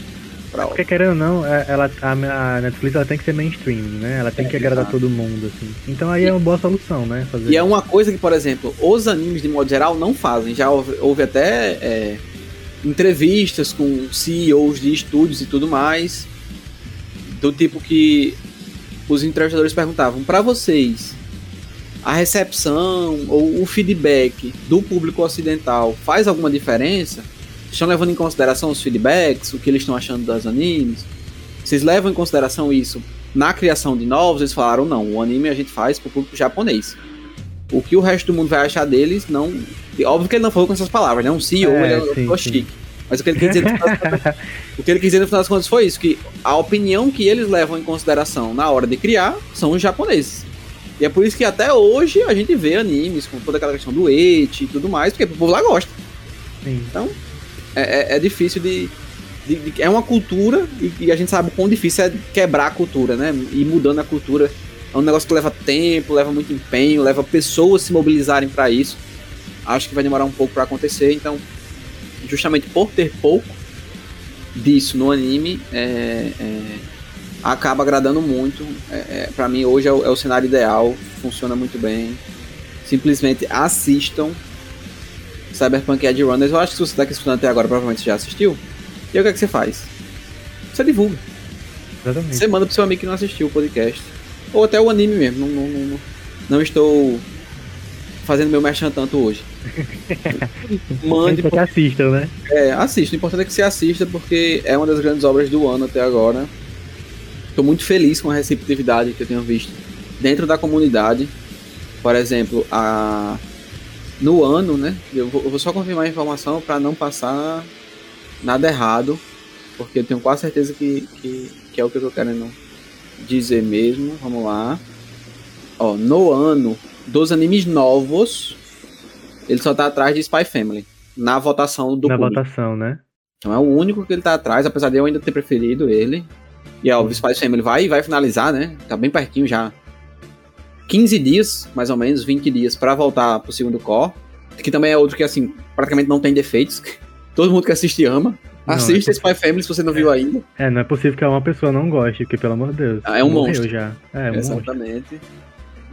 para Porque querendo ou não, é- ela, a, Netflix ela tem que ser mainstream, né? Ela tem É, que agradar exato. todo mundo, assim. Então aí é uma boa solução, né? Fazer E é uma coisa que, por exemplo, os animes de modo geral não fazem. Já houve, houve até é, entrevistas com CEOs de estúdios e tudo mais, do tipo que os entrevistadores perguntavam para vocês a recepção ou o feedback do público ocidental faz alguma diferença? Vocês estão levando em consideração os feedbacks, o que eles estão achando das animes? Vocês levam em consideração isso na criação de novos? Eles falaram, não, o anime a gente faz pro público japonês. O que o resto do mundo vai achar deles, não. Óbvio que ele não falou com essas palavras, né? Um CEO, É, ele é sim, pessoa sim. chique. Mas o que ele quis dizer no final das contas- <laughs> o que ele quis dizer no final das contas foi isso: que a opinião que eles levam em consideração na hora de criar são os japoneses. E é por isso que até hoje a gente vê animes com toda aquela questão do eti e tudo mais, porque o povo lá gosta. Sim. É, é- é difícil de, de- de- É uma cultura e, e a gente sabe o quão difícil é quebrar a cultura, né? E mudando a cultura. É um negócio que leva tempo, leva muito empenho, leva pessoas se mobilizarem para isso. Acho que vai demorar um pouco para acontecer, então, justamente por ter pouco disso no anime, é, é, acaba agradando muito. É, é, para mim, hoje é o, é o cenário ideal, funciona muito bem. Simplesmente assistam Cyberpunk Edge Runners. Eu acho que se você tá aqui escutando até agora, provavelmente você já assistiu. E aí o que, é que você faz? Você divulga. Exatamente. Você manda pro seu amigo que não assistiu o podcast. Ou até o anime mesmo. Não, não, não, não- estou fazendo meu merchan tanto hoje. <laughs> Mande, Quer que assistam, né? é, assista. O importante é que você assista porque é uma das grandes obras do ano até agora. Estou muito feliz com a receptividade que eu tenho visto dentro da comunidade. Por exemplo, a no ano, né? Eu vou, eu vou só confirmar a informação para não passar nada errado, porque eu tenho quase certeza que, que, que é o que eu tô querendo dizer mesmo. Vamos lá. Ó, no ano dos animes novos, ele só tá atrás de Spy Family na votação do Na público. votação, né? Então é o único que ele tá atrás, apesar de eu ainda ter preferido ele. E ó, o Spy Family vai, vai finalizar, né? Tá bem pertinho já. 15 dias, mais ou menos, 20 dias pra voltar pro segundo core. Que também é outro que, assim, praticamente não tem defeitos. Todo mundo que assiste ama. Não, Assista é Spy Family se você não viu ainda. É, não é possível que uma pessoa não goste, porque pelo amor de Deus. Ah, é um monstro. já. É, um monstro. Exatamente.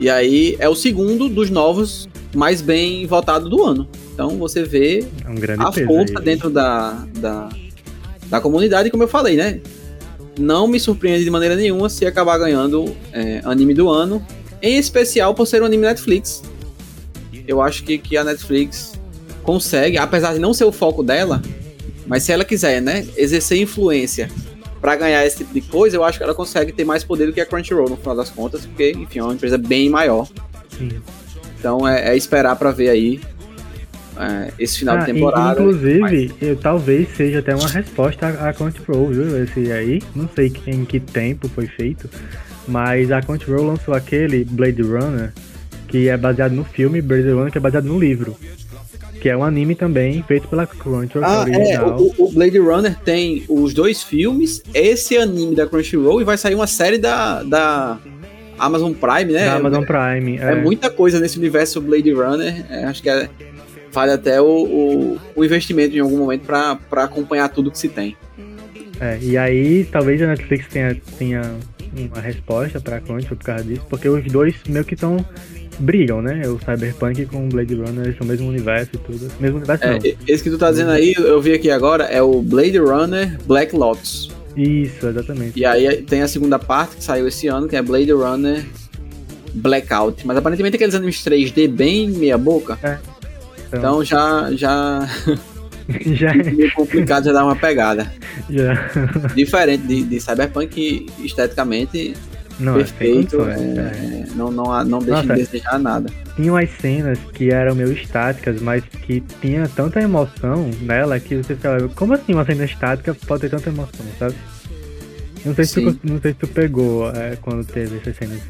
E aí é o segundo dos novos mais bem votado do ano. Então você vê É um a força aí. dentro da, da, da comunidade, como eu falei, né? Não me surpreende de maneira nenhuma se acabar ganhando é, anime do ano, em especial por ser um anime Netflix, eu acho que, que a Netflix consegue, apesar de não ser o foco dela, mas se ela quiser, né, exercer influência para ganhar esse tipo de coisa, eu acho que ela consegue ter mais poder do que a Crunchyroll no final das contas, porque, enfim, é uma empresa bem maior. Sim. Então é, é esperar para ver aí é, esse final ah, de temporada. Inclusive, eu, talvez seja até uma resposta à Crunchyroll, viu? Esse aí, não sei em que tempo foi feito, mas a Crunchyroll lançou aquele Blade Runner, que é baseado no filme Blade Runner, que é baseado no livro que é um anime também feito pela Crunchyroll. Ah, é, o, o, Blade Runner tem os dois filmes, esse anime da Crunchyroll e vai sair uma série da, da Amazon Prime, né? Da Amazon Prime. É, é muita coisa nesse universo Blade Runner. É, acho que é, vale até o, o, o, investimento em algum momento para acompanhar tudo que se tem. É, e aí talvez a Netflix tenha, tenha uma resposta para Crunchyroll por causa disso, porque os dois meio que estão brigam, né? O Cyberpunk com o Blade Runner, eles são o mesmo universo e tudo. Mesmo universo é, não. Esse que tu tá dizendo aí, eu vi aqui agora, é o Blade Runner Black Lotus. Isso, exatamente. E aí tem a segunda parte que saiu esse ano, que é Blade Runner Blackout. Mas aparentemente aqueles animes 3D bem meia boca. É. Então, então já. já... <laughs> já é <laughs> meio complicado já dar uma pegada. Já. Diferente de, de Cyberpunk, esteticamente não, perfeito, é, é, não, não, não deixa Nossa, de desejar nada. Tinha umas cenas que eram meio estáticas, mas que tinha tanta emoção nela que você falava, como assim uma cena estática pode ter tanta emoção, sabe? Não sei, se tu, não sei se tu pegou é, quando teve essas cenas.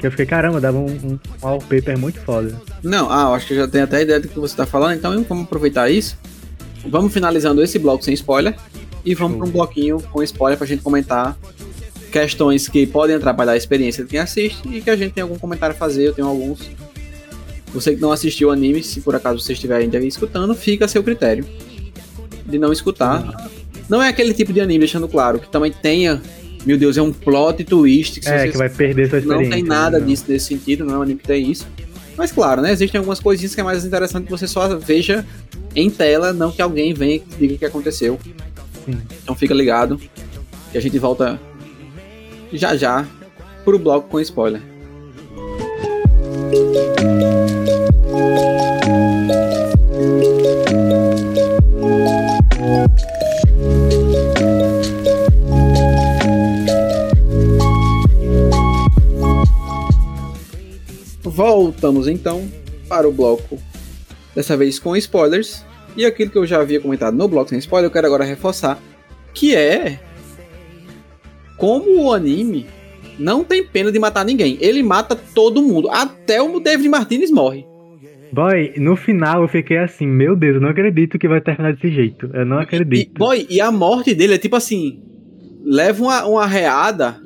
Que eu fiquei, caramba, dava um, um wallpaper muito foda. Não, ah, eu acho que já tenho até a ideia do que você tá falando, então vamos aproveitar isso. Vamos finalizando esse bloco sem spoiler e vamos para um bloquinho com spoiler pra gente comentar questões que podem atrapalhar a experiência de quem assiste e que a gente tem algum comentário a fazer, eu tenho alguns. Você que não assistiu o anime, se por acaso você estiver ainda escutando, fica a seu critério de não escutar. Não é aquele tipo de anime, deixando claro, que também tenha, meu Deus, é um plot twist. Que é, que vai perder sua experiência. Não tem nada não. disso nesse sentido, não é um anime que tem isso. Mas claro, né, existem algumas coisinhas que é mais interessante que você só veja em tela, não que alguém venha e diga o que aconteceu. Sim. Então fica ligado que a gente volta já já pro bloco com spoiler. Voltamos então para o bloco, dessa vez com spoilers. E aquilo que eu já havia comentado no bloco sem spoiler, eu quero agora reforçar, que é como o anime não tem pena de matar ninguém. Ele mata todo mundo. Até o David Martinez morre. Boy, no final eu fiquei assim, meu Deus, eu não acredito que vai terminar desse jeito. Eu não acredito. E, boy, e a morte dele é tipo assim: leva uma, uma reada.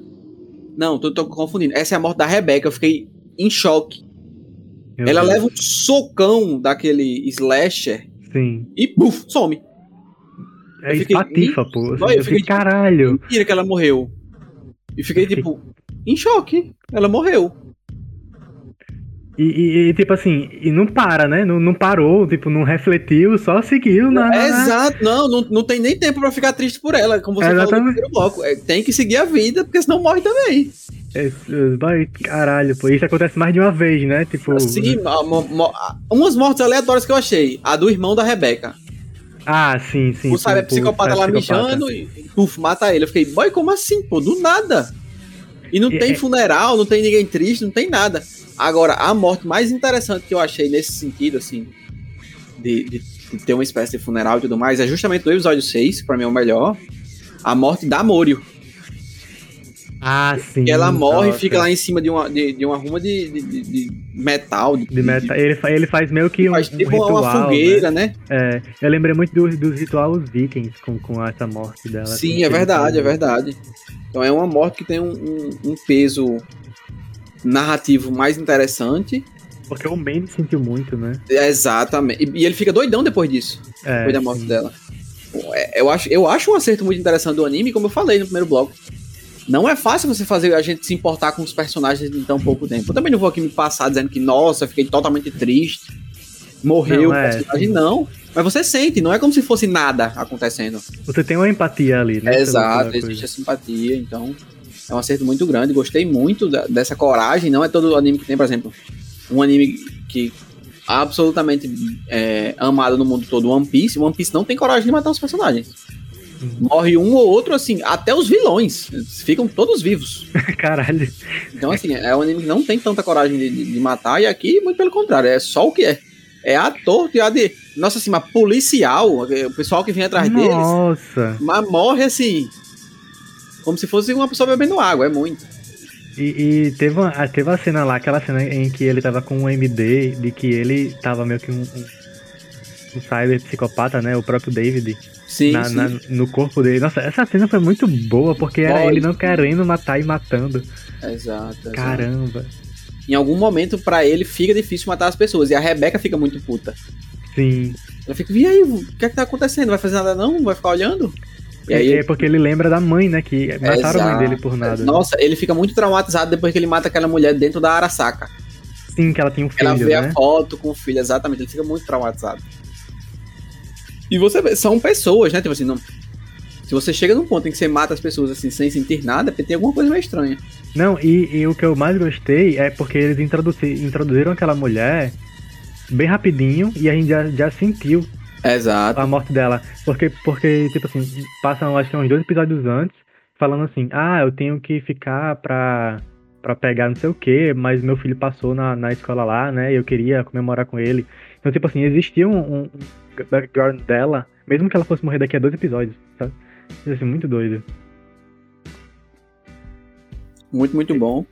Não, tô, tô confundindo. Essa é a morte da Rebeca. Eu fiquei em choque. Meu Ela Deus. leva um socão daquele slasher. Sim. E puf, some. É espatifa, pô. Assim, boy, eu, fiquei, caralho. Mentira que ela morreu. E fiquei, tipo, em choque. Ela morreu. E, e, tipo assim, e não para, né? Não, não parou, tipo, não refletiu, só seguiu na. É, exato, não, não, não tem nem tempo pra ficar triste por ela, como você Exatamente. falou no primeiro bloco. É, tem que seguir a vida, porque senão morre também. É, caralho, pô, isso acontece mais de uma vez, né? Tipo. Sim, umas mortes aleatórias que eu achei. A do irmão da Rebeca. Ah, sim, sim. O sabe, é psicopata lá mijando e uf, mata ele. Eu fiquei, boy, como assim, pô? Do nada. E não tem é... funeral, não tem ninguém triste, não tem nada. Agora, a morte mais interessante que eu achei nesse sentido, assim, de, de, de ter uma espécie de funeral e tudo mais, é justamente no episódio 6, que pra mim é o melhor, a morte da Morio. Ah, sim. E ela morre e fica lá em cima de uma, de, de uma ruma de, de, de metal. De, metal. Ele, ele faz meio que um, faz tipo um ritual, uma fogueira, né? né? É, eu lembrei muito dos, dos rituais vikings com, com essa morte dela. Sim, assim, é verdade, é verdade. Então é uma morte que tem um, um, um peso narrativo mais interessante. Porque o Mandy sentiu muito, né? É, exatamente. E, e, ele fica doidão depois disso. É, depois da morte sim. dela. É, eu acho, eu acho um acerto muito interessante do anime, como eu falei no primeiro bloco não é fácil você fazer a gente se importar com os personagens em tão pouco tempo. Eu também não vou aqui me passar dizendo que, nossa, fiquei totalmente triste, morreu não, o é, personagem, não. Mas você sente, não é como se fosse nada acontecendo. Você tem uma empatia ali, né? É, exato, existe a simpatia, então é um acerto muito grande. Gostei muito da, dessa coragem. Não é todo anime que tem, por exemplo, um anime que absolutamente é, amado no mundo todo, One Piece, One Piece não tem coragem de matar os personagens. Morre um ou outro, assim, até os vilões. Ficam todos vivos. <laughs> Caralho. Então, assim, é um anime que não tem tanta coragem de, de, de matar, e aqui, muito pelo contrário, é só o que é. É ator e a de. Nossa, assim, mas policial, o pessoal que vem atrás deles. Nossa. Mas morre assim. Como se fosse uma pessoa bebendo água, é muito. E, e teve, uma, teve uma cena lá, aquela cena em que ele tava com um MD, de que ele tava meio que um cyber psicopata, né? O próprio David. Sim, na- sim. na- no corpo dele. Nossa, essa cena foi muito boa, porque era ele não querendo matar e matando. Exato, exato. Caramba. Em algum momento, pra ele, fica difícil matar as pessoas. E a Rebeca fica muito puta. Sim. Ela fica, e aí, o que é que tá acontecendo? Vai fazer nada não? Vai ficar olhando? E aí, é porque ele lembra da mãe, né? Que mataram a mãe Exato. dele por nada. né? Nossa, ele fica muito traumatizado depois que ele mata aquela mulher dentro da Arasaka. Sim, que ela tinha um filho, Ela vê né? a foto com o filho, exatamente. Ele fica muito traumatizado. E você vê, são pessoas, né? Tipo assim, não. Se você chega num ponto em que você mata as pessoas assim sem sentir nada, porque tem alguma coisa meio estranha. Não, e, e o que eu mais gostei é porque eles introduzi- introduziram aquela mulher bem rapidinho e a gente já, já sentiu Exato. a morte dela. Porque, porque, tipo assim, passam acho que uns dois episódios antes, falando assim, ah, eu tenho que ficar pra, pra pegar não sei o que, mas meu filho passou na, na escola lá, né? E eu queria comemorar com ele. Então, tipo assim, existia um, um background dela, mesmo que ela fosse morrer daqui a dois episódios, sabe? Isso assim, muito doido. Muito, muito bom.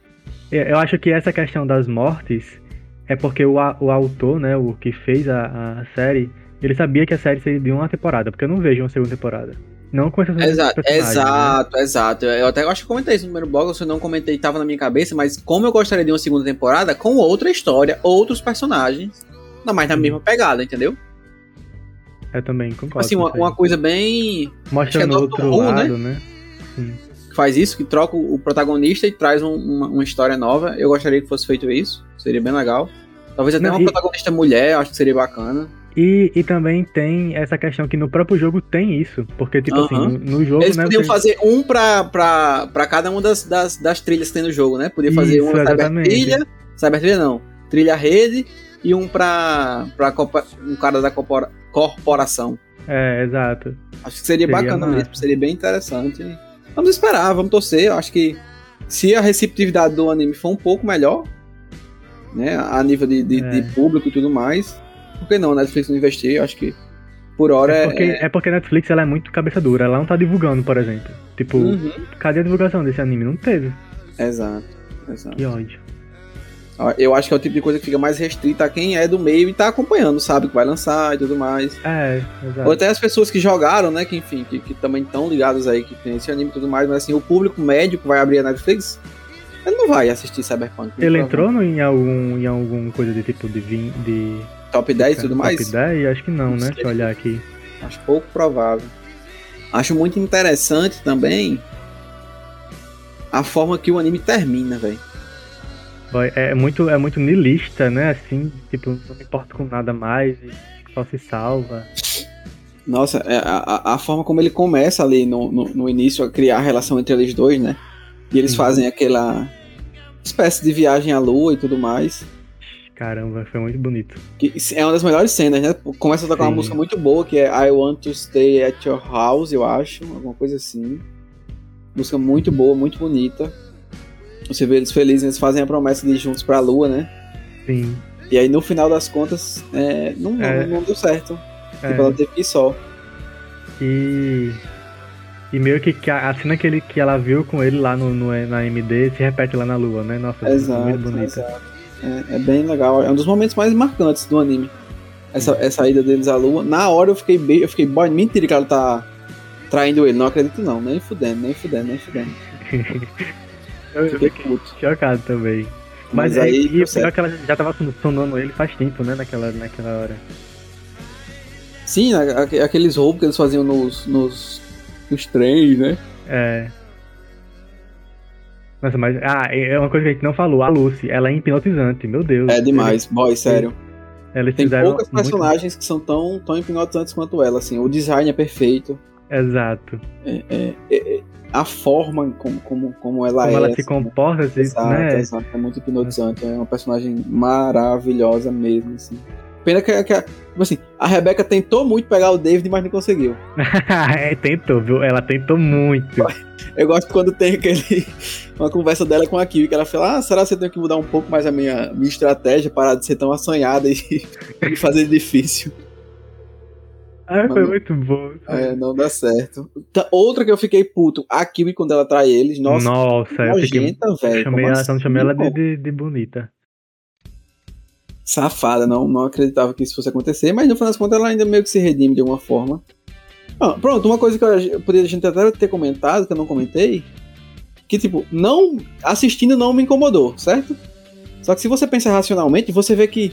Eu eu acho que essa questão das mortes é porque o, o autor, né, o que fez a, a série, ele sabia que a série seria de uma temporada, porque eu não vejo uma segunda temporada. Não com essas Exato, personagens, né? exato, exato. Eu até acho que comentei isso no primeiro blog, se eu não comentei, tava na minha cabeça, mas como eu gostaria de uma segunda temporada com outra história, outros personagens, não mais na mesma pegada, entendeu? Eu também concordo. Assim, uma, uma coisa bem Mostrando acho que é outro Doctor Who, lado, né? Que faz isso, que troca o protagonista e traz um- uma, uma história nova. Eu gostaria que fosse feito isso, seria bem legal. Talvez até Não, uma e- protagonista mulher, eu acho que seria bacana. E, e também tem essa questão que no próprio jogo tem isso. Porque, tipo Aham. assim, no, no jogo, Eles né? podiam você- fazer um pra, pra, pra cada uma das, das, das trilhas que tem no jogo, né? Podia fazer Isso, uma cyber trilha, cyber trilha não, trilha rede e um pra, pra corpo- um cara da corpora- corporação. É, exato. Acho que seria, Seria bacana massa. mesmo, seria bem interessante. Vamos esperar, vamos torcer. Eu acho que se a receptividade do anime for um pouco melhor, né, a nível de, de, É. de público e tudo mais, por que não? Netflix não investir? Eu acho que por hora É é. porque, é porque a Netflix ela é muito cabeça dura. Ela não tá divulgando, por exemplo. Tipo, Uhum. cadê a divulgação desse anime? Não teve. Exato, exato. Que ódio. Eu acho que é o tipo de coisa que fica mais restrita a quem é do meio e tá acompanhando, sabe? Que vai lançar e tudo mais. É, Ou exato. até as pessoas que jogaram, né? Que enfim, que, que também estão ligados aí, que tem esse anime e tudo mais, mas assim, o público médio que vai abrir a Netflix, ele não vai assistir Cyberpunk. Ele entrou no, em algum em algum coisa de tipo de, vin, de Top 10 e tudo mais? top 10? Acho que não, Não né? sei. Se eu olhar aqui. Acho pouco provável. Acho muito interessante também a forma que o anime termina, velho. Vai- É muito, é muito nilista, né? Assim, tipo, não me importo com nada mais só se salva. Nossa, é, a, a- forma como ele começa ali no, no, no início a criar a relação entre eles dois, né? E eles Uhum. fazem aquela espécie de viagem à lua e tudo mais. Caramba, foi muito bonito. Que é uma das melhores cenas, né? Começa a tocar uma Sim. música muito boa, que é I Want to Stay at Your House, eu acho, alguma coisa assim. Música muito boa, muito bonita. Você vê eles felizes, eles fazem a promessa de ir juntos pra lua, né? Sim. E aí no final das contas, é, não, É. não deu certo. É. Tipo, ela teve que ir só. E. E meio que, a, cena que, ele, que ela viu com ele lá no, no- na MD se repete lá na lua, né? Nossa, Exato, muito bonita. exato. É, é bem legal. É um dos momentos mais marcantes do anime. Essa, essa ida deles à lua. Na hora eu fiquei bem. Eu fiquei, boy, mentira que ela tá traindo ele. Não acredito não. Nem fudendo, nem fudendo, nem fudendo. <laughs> Eu Fiquei puto. chocado também. Mas, Mas, aí. e pior é que ela já tava sondando ele faz tempo, né? Naquela, naquela hora. Sim, aqueles roubos que eles faziam nos, nos, nos trens, né? É. Nossa, mas. Ah, é uma coisa que a gente não falou. A Lucy, ela é hipnotizante, meu Deus. É demais, boy, sério. Eles Tem poucas muito- personagens que são tão, tão hipnotizantes quanto ela, assim. O design é perfeito. Exato. É, é, é, a forma como, como, como ela Como é. ela se assim, comporta, assim, Exato, né? exato. É muito hipnotizante. É uma personagem maravilhosa mesmo, assim. Pena que, que a- tipo assim, a Rebeca tentou muito pegar o David, mas não conseguiu. <laughs> é, tentou, viu? Ela tentou muito. <laughs> Eu gosto quando tem aquele. <laughs> Uma conversa dela com a Kiwi, que ela fala: Ah, será que eu tenho que mudar um pouco mais a minha, minha estratégia, parar de ser tão assanhada e, e fazer difícil? Ah, foi muito bom. É, não dá certo. Tá, Outra que eu fiquei puto, a Kiwi quando ela trai eles, nossa, Nossa, eu fiquei. velho. Chamei ela, assim, chamei ela de, de, de bonita. Safada, não, não acreditava que isso fosse acontecer, mas no final das contas ela ainda meio que se redime de alguma forma. Ah, pronto, uma coisa que eu, eu poderia a gente até ter comentado, que eu não comentei, que tipo, não assistindo não me incomodou, certo? Só que se você pensar racionalmente, você vê que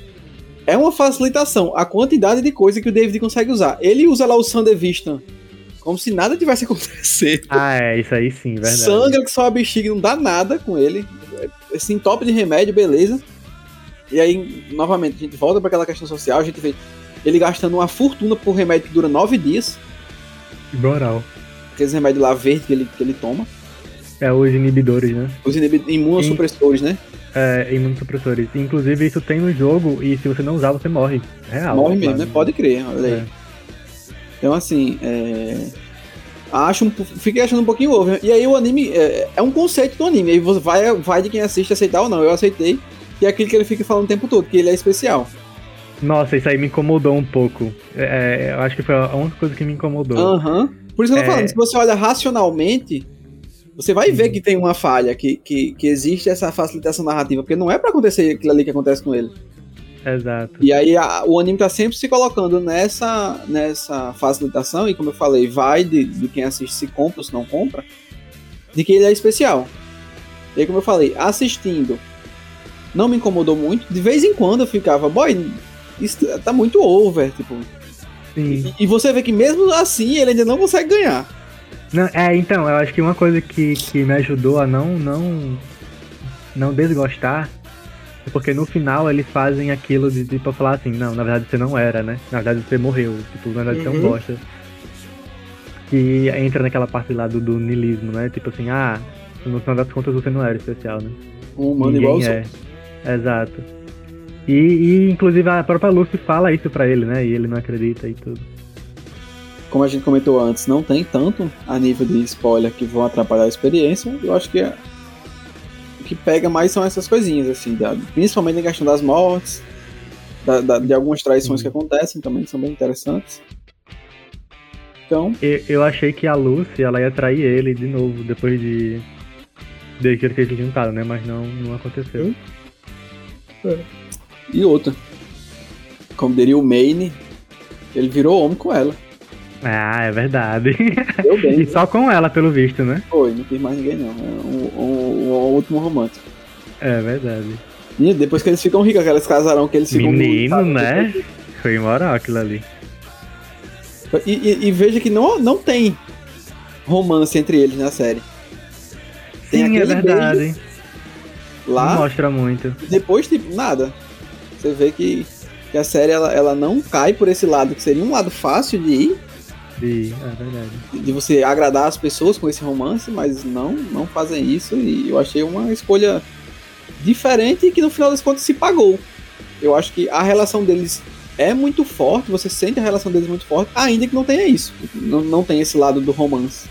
é uma facilitação a quantidade de coisa que o David consegue usar. Ele usa lá o Sandevistan como se nada tivesse <laughs> acontecido. Ah, é, isso aí sim, verdade. Sangra que só a bexiga não dá nada com ele. Esse entope de remédio, beleza. E aí, novamente, a gente volta para aquela questão social, a gente vê ele gastando uma fortuna por remédio que dura nove dias. Moral. Aqueles remédios lá verdes que ele, que ele toma. É os inibidores, né? Os inibi- imunossupressores, né? É, imunossupressores. Inclusive, isso tem no jogo e se você não usar, você morre. Real. Morre mesmo, né? Pode crer, olha aí. É. Então, assim, é... Acho um, fiquei achando um pouquinho over. E aí o anime é, é um conceito do anime. Aí você vai, vai de quem assiste aceitar ou não. Eu aceitei. E é aquilo que ele fica falando o tempo todo, que ele é especial. Nossa, isso aí me incomodou um pouco. É, eu acho que foi a única coisa que me incomodou. Aham. Por isso que eu tô É. falando, se você olha racionalmente, você vai ver Uhum. que tem uma falha, que, que, que existe essa facilitação narrativa, porque não é pra acontecer aquilo ali que acontece com ele. Exato. E aí a- o anime tá sempre se colocando nessa, nessa facilitação, e como eu falei, vai de, de quem assiste se compra ou se não compra, de que ele é especial. E aí, como eu falei, assistindo não me incomodou muito. De vez em quando eu ficava, boy, isso tá muito over, tipo. Sim. E, e você vê que mesmo assim ele ainda não consegue ganhar. Não, é, então, eu acho que uma coisa que, que me ajudou a não, não, não desgostar é porque no final eles fazem aquilo de tipo falar assim, não, na verdade você não era, né? Na verdade você morreu, tipo, na verdade você é um Uhum. bosta. Que entra naquela parte lá do, do niilismo, né? Tipo assim, ah, no final das contas você não era especial, né? Um humano igual é. Exato. E, e, inclusive a própria Lucy fala isso pra ele, né? E ele não acredita e tudo. Como a gente comentou antes, não tem tanto a nível de spoiler que vão atrapalhar a experiência. Eu acho que é- o que pega mais são essas coisinhas, assim, da- principalmente em questão das mortes, da- da- de algumas traições que acontecem também, que são bem interessantes. Então, Eu, eu achei que a Lucy ela ia trair ele de novo depois de. Desde que se juntado, né? Mas não, não aconteceu. e outra. Como diria o Maine, ele virou homem com ela. Ah, é verdade. Deu bem, <laughs> e só com ela, pelo visto, né? foi, não quis mais ninguém não. É um, um- um último romântico. É verdade. E depois que eles ficam ricos, aqueles casarão que eles ficam. Menino, né? Foi moral aquilo ali. E, e- e veja que não, não tem romance entre eles na série. Tem Sim, é verdade. Não Lá, mostra muito. e depois, tipo, nada. Você vê que, que a série ela, ela não cai por esse lado, que seria um lado fácil de ir, De... É verdade. de você agradar as pessoas com esse romance, mas não, não fazem isso. E eu achei uma escolha diferente que no final das contas se pagou. Eu acho que a relação deles é muito forte, você sente a relação deles muito forte, ainda que não tenha isso. Não, não tem esse lado do romance.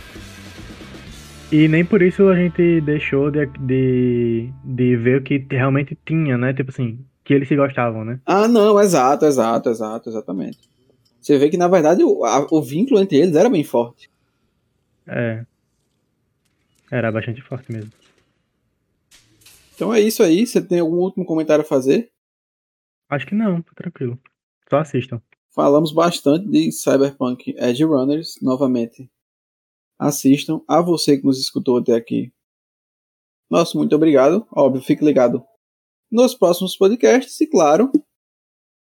E nem por isso a gente deixou de, de, de ver o que realmente tinha, né? Tipo assim, que eles se gostavam, né? Ah, não, exato, exato, exato, exatamente. Você vê que, na verdade, o, a- o vínculo entre eles era bem forte. É. Era bastante forte mesmo. Então é isso aí. Você tem algum último comentário a fazer? Acho que não, tá tranquilo. Só assistam. Falamos bastante de Cyberpunk Edge Runners. Novamente, assistam. A você que nos escutou até aqui. Nosso muito obrigado. Óbvio, fique ligado nos próximos podcasts. E, claro,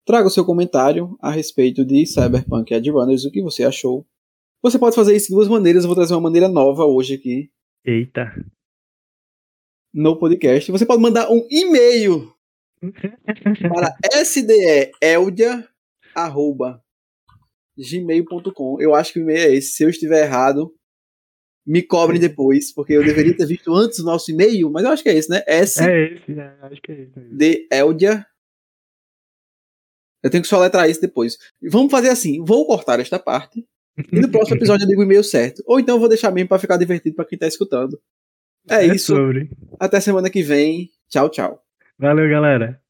traga o seu comentário a respeito de Cyberpunk Edge Runners. O que você achou? Você pode fazer isso de duas maneiras. Eu vou trazer uma maneira nova hoje aqui. Eita. no podcast. Você pode mandar um e-mail <laughs> para sdeeldia.gmail.com. Eu acho que o e-mail é esse. Se eu estiver errado, Me cobrem depois, porque eu deveria ter visto antes o nosso e-mail, mas eu acho que é esse, né? S. É esse, né? Acho que é esse. De Eldia. Eu tenho que soletrar isso depois. Vamos fazer assim: vou cortar esta parte. E no próximo episódio eu digo o e-mail certo. Ou então eu vou deixar mesmo pra ficar divertido pra quem tá escutando. É, É isso. sobre. Até semana que vem. Tchau, tchau. Valeu, galera.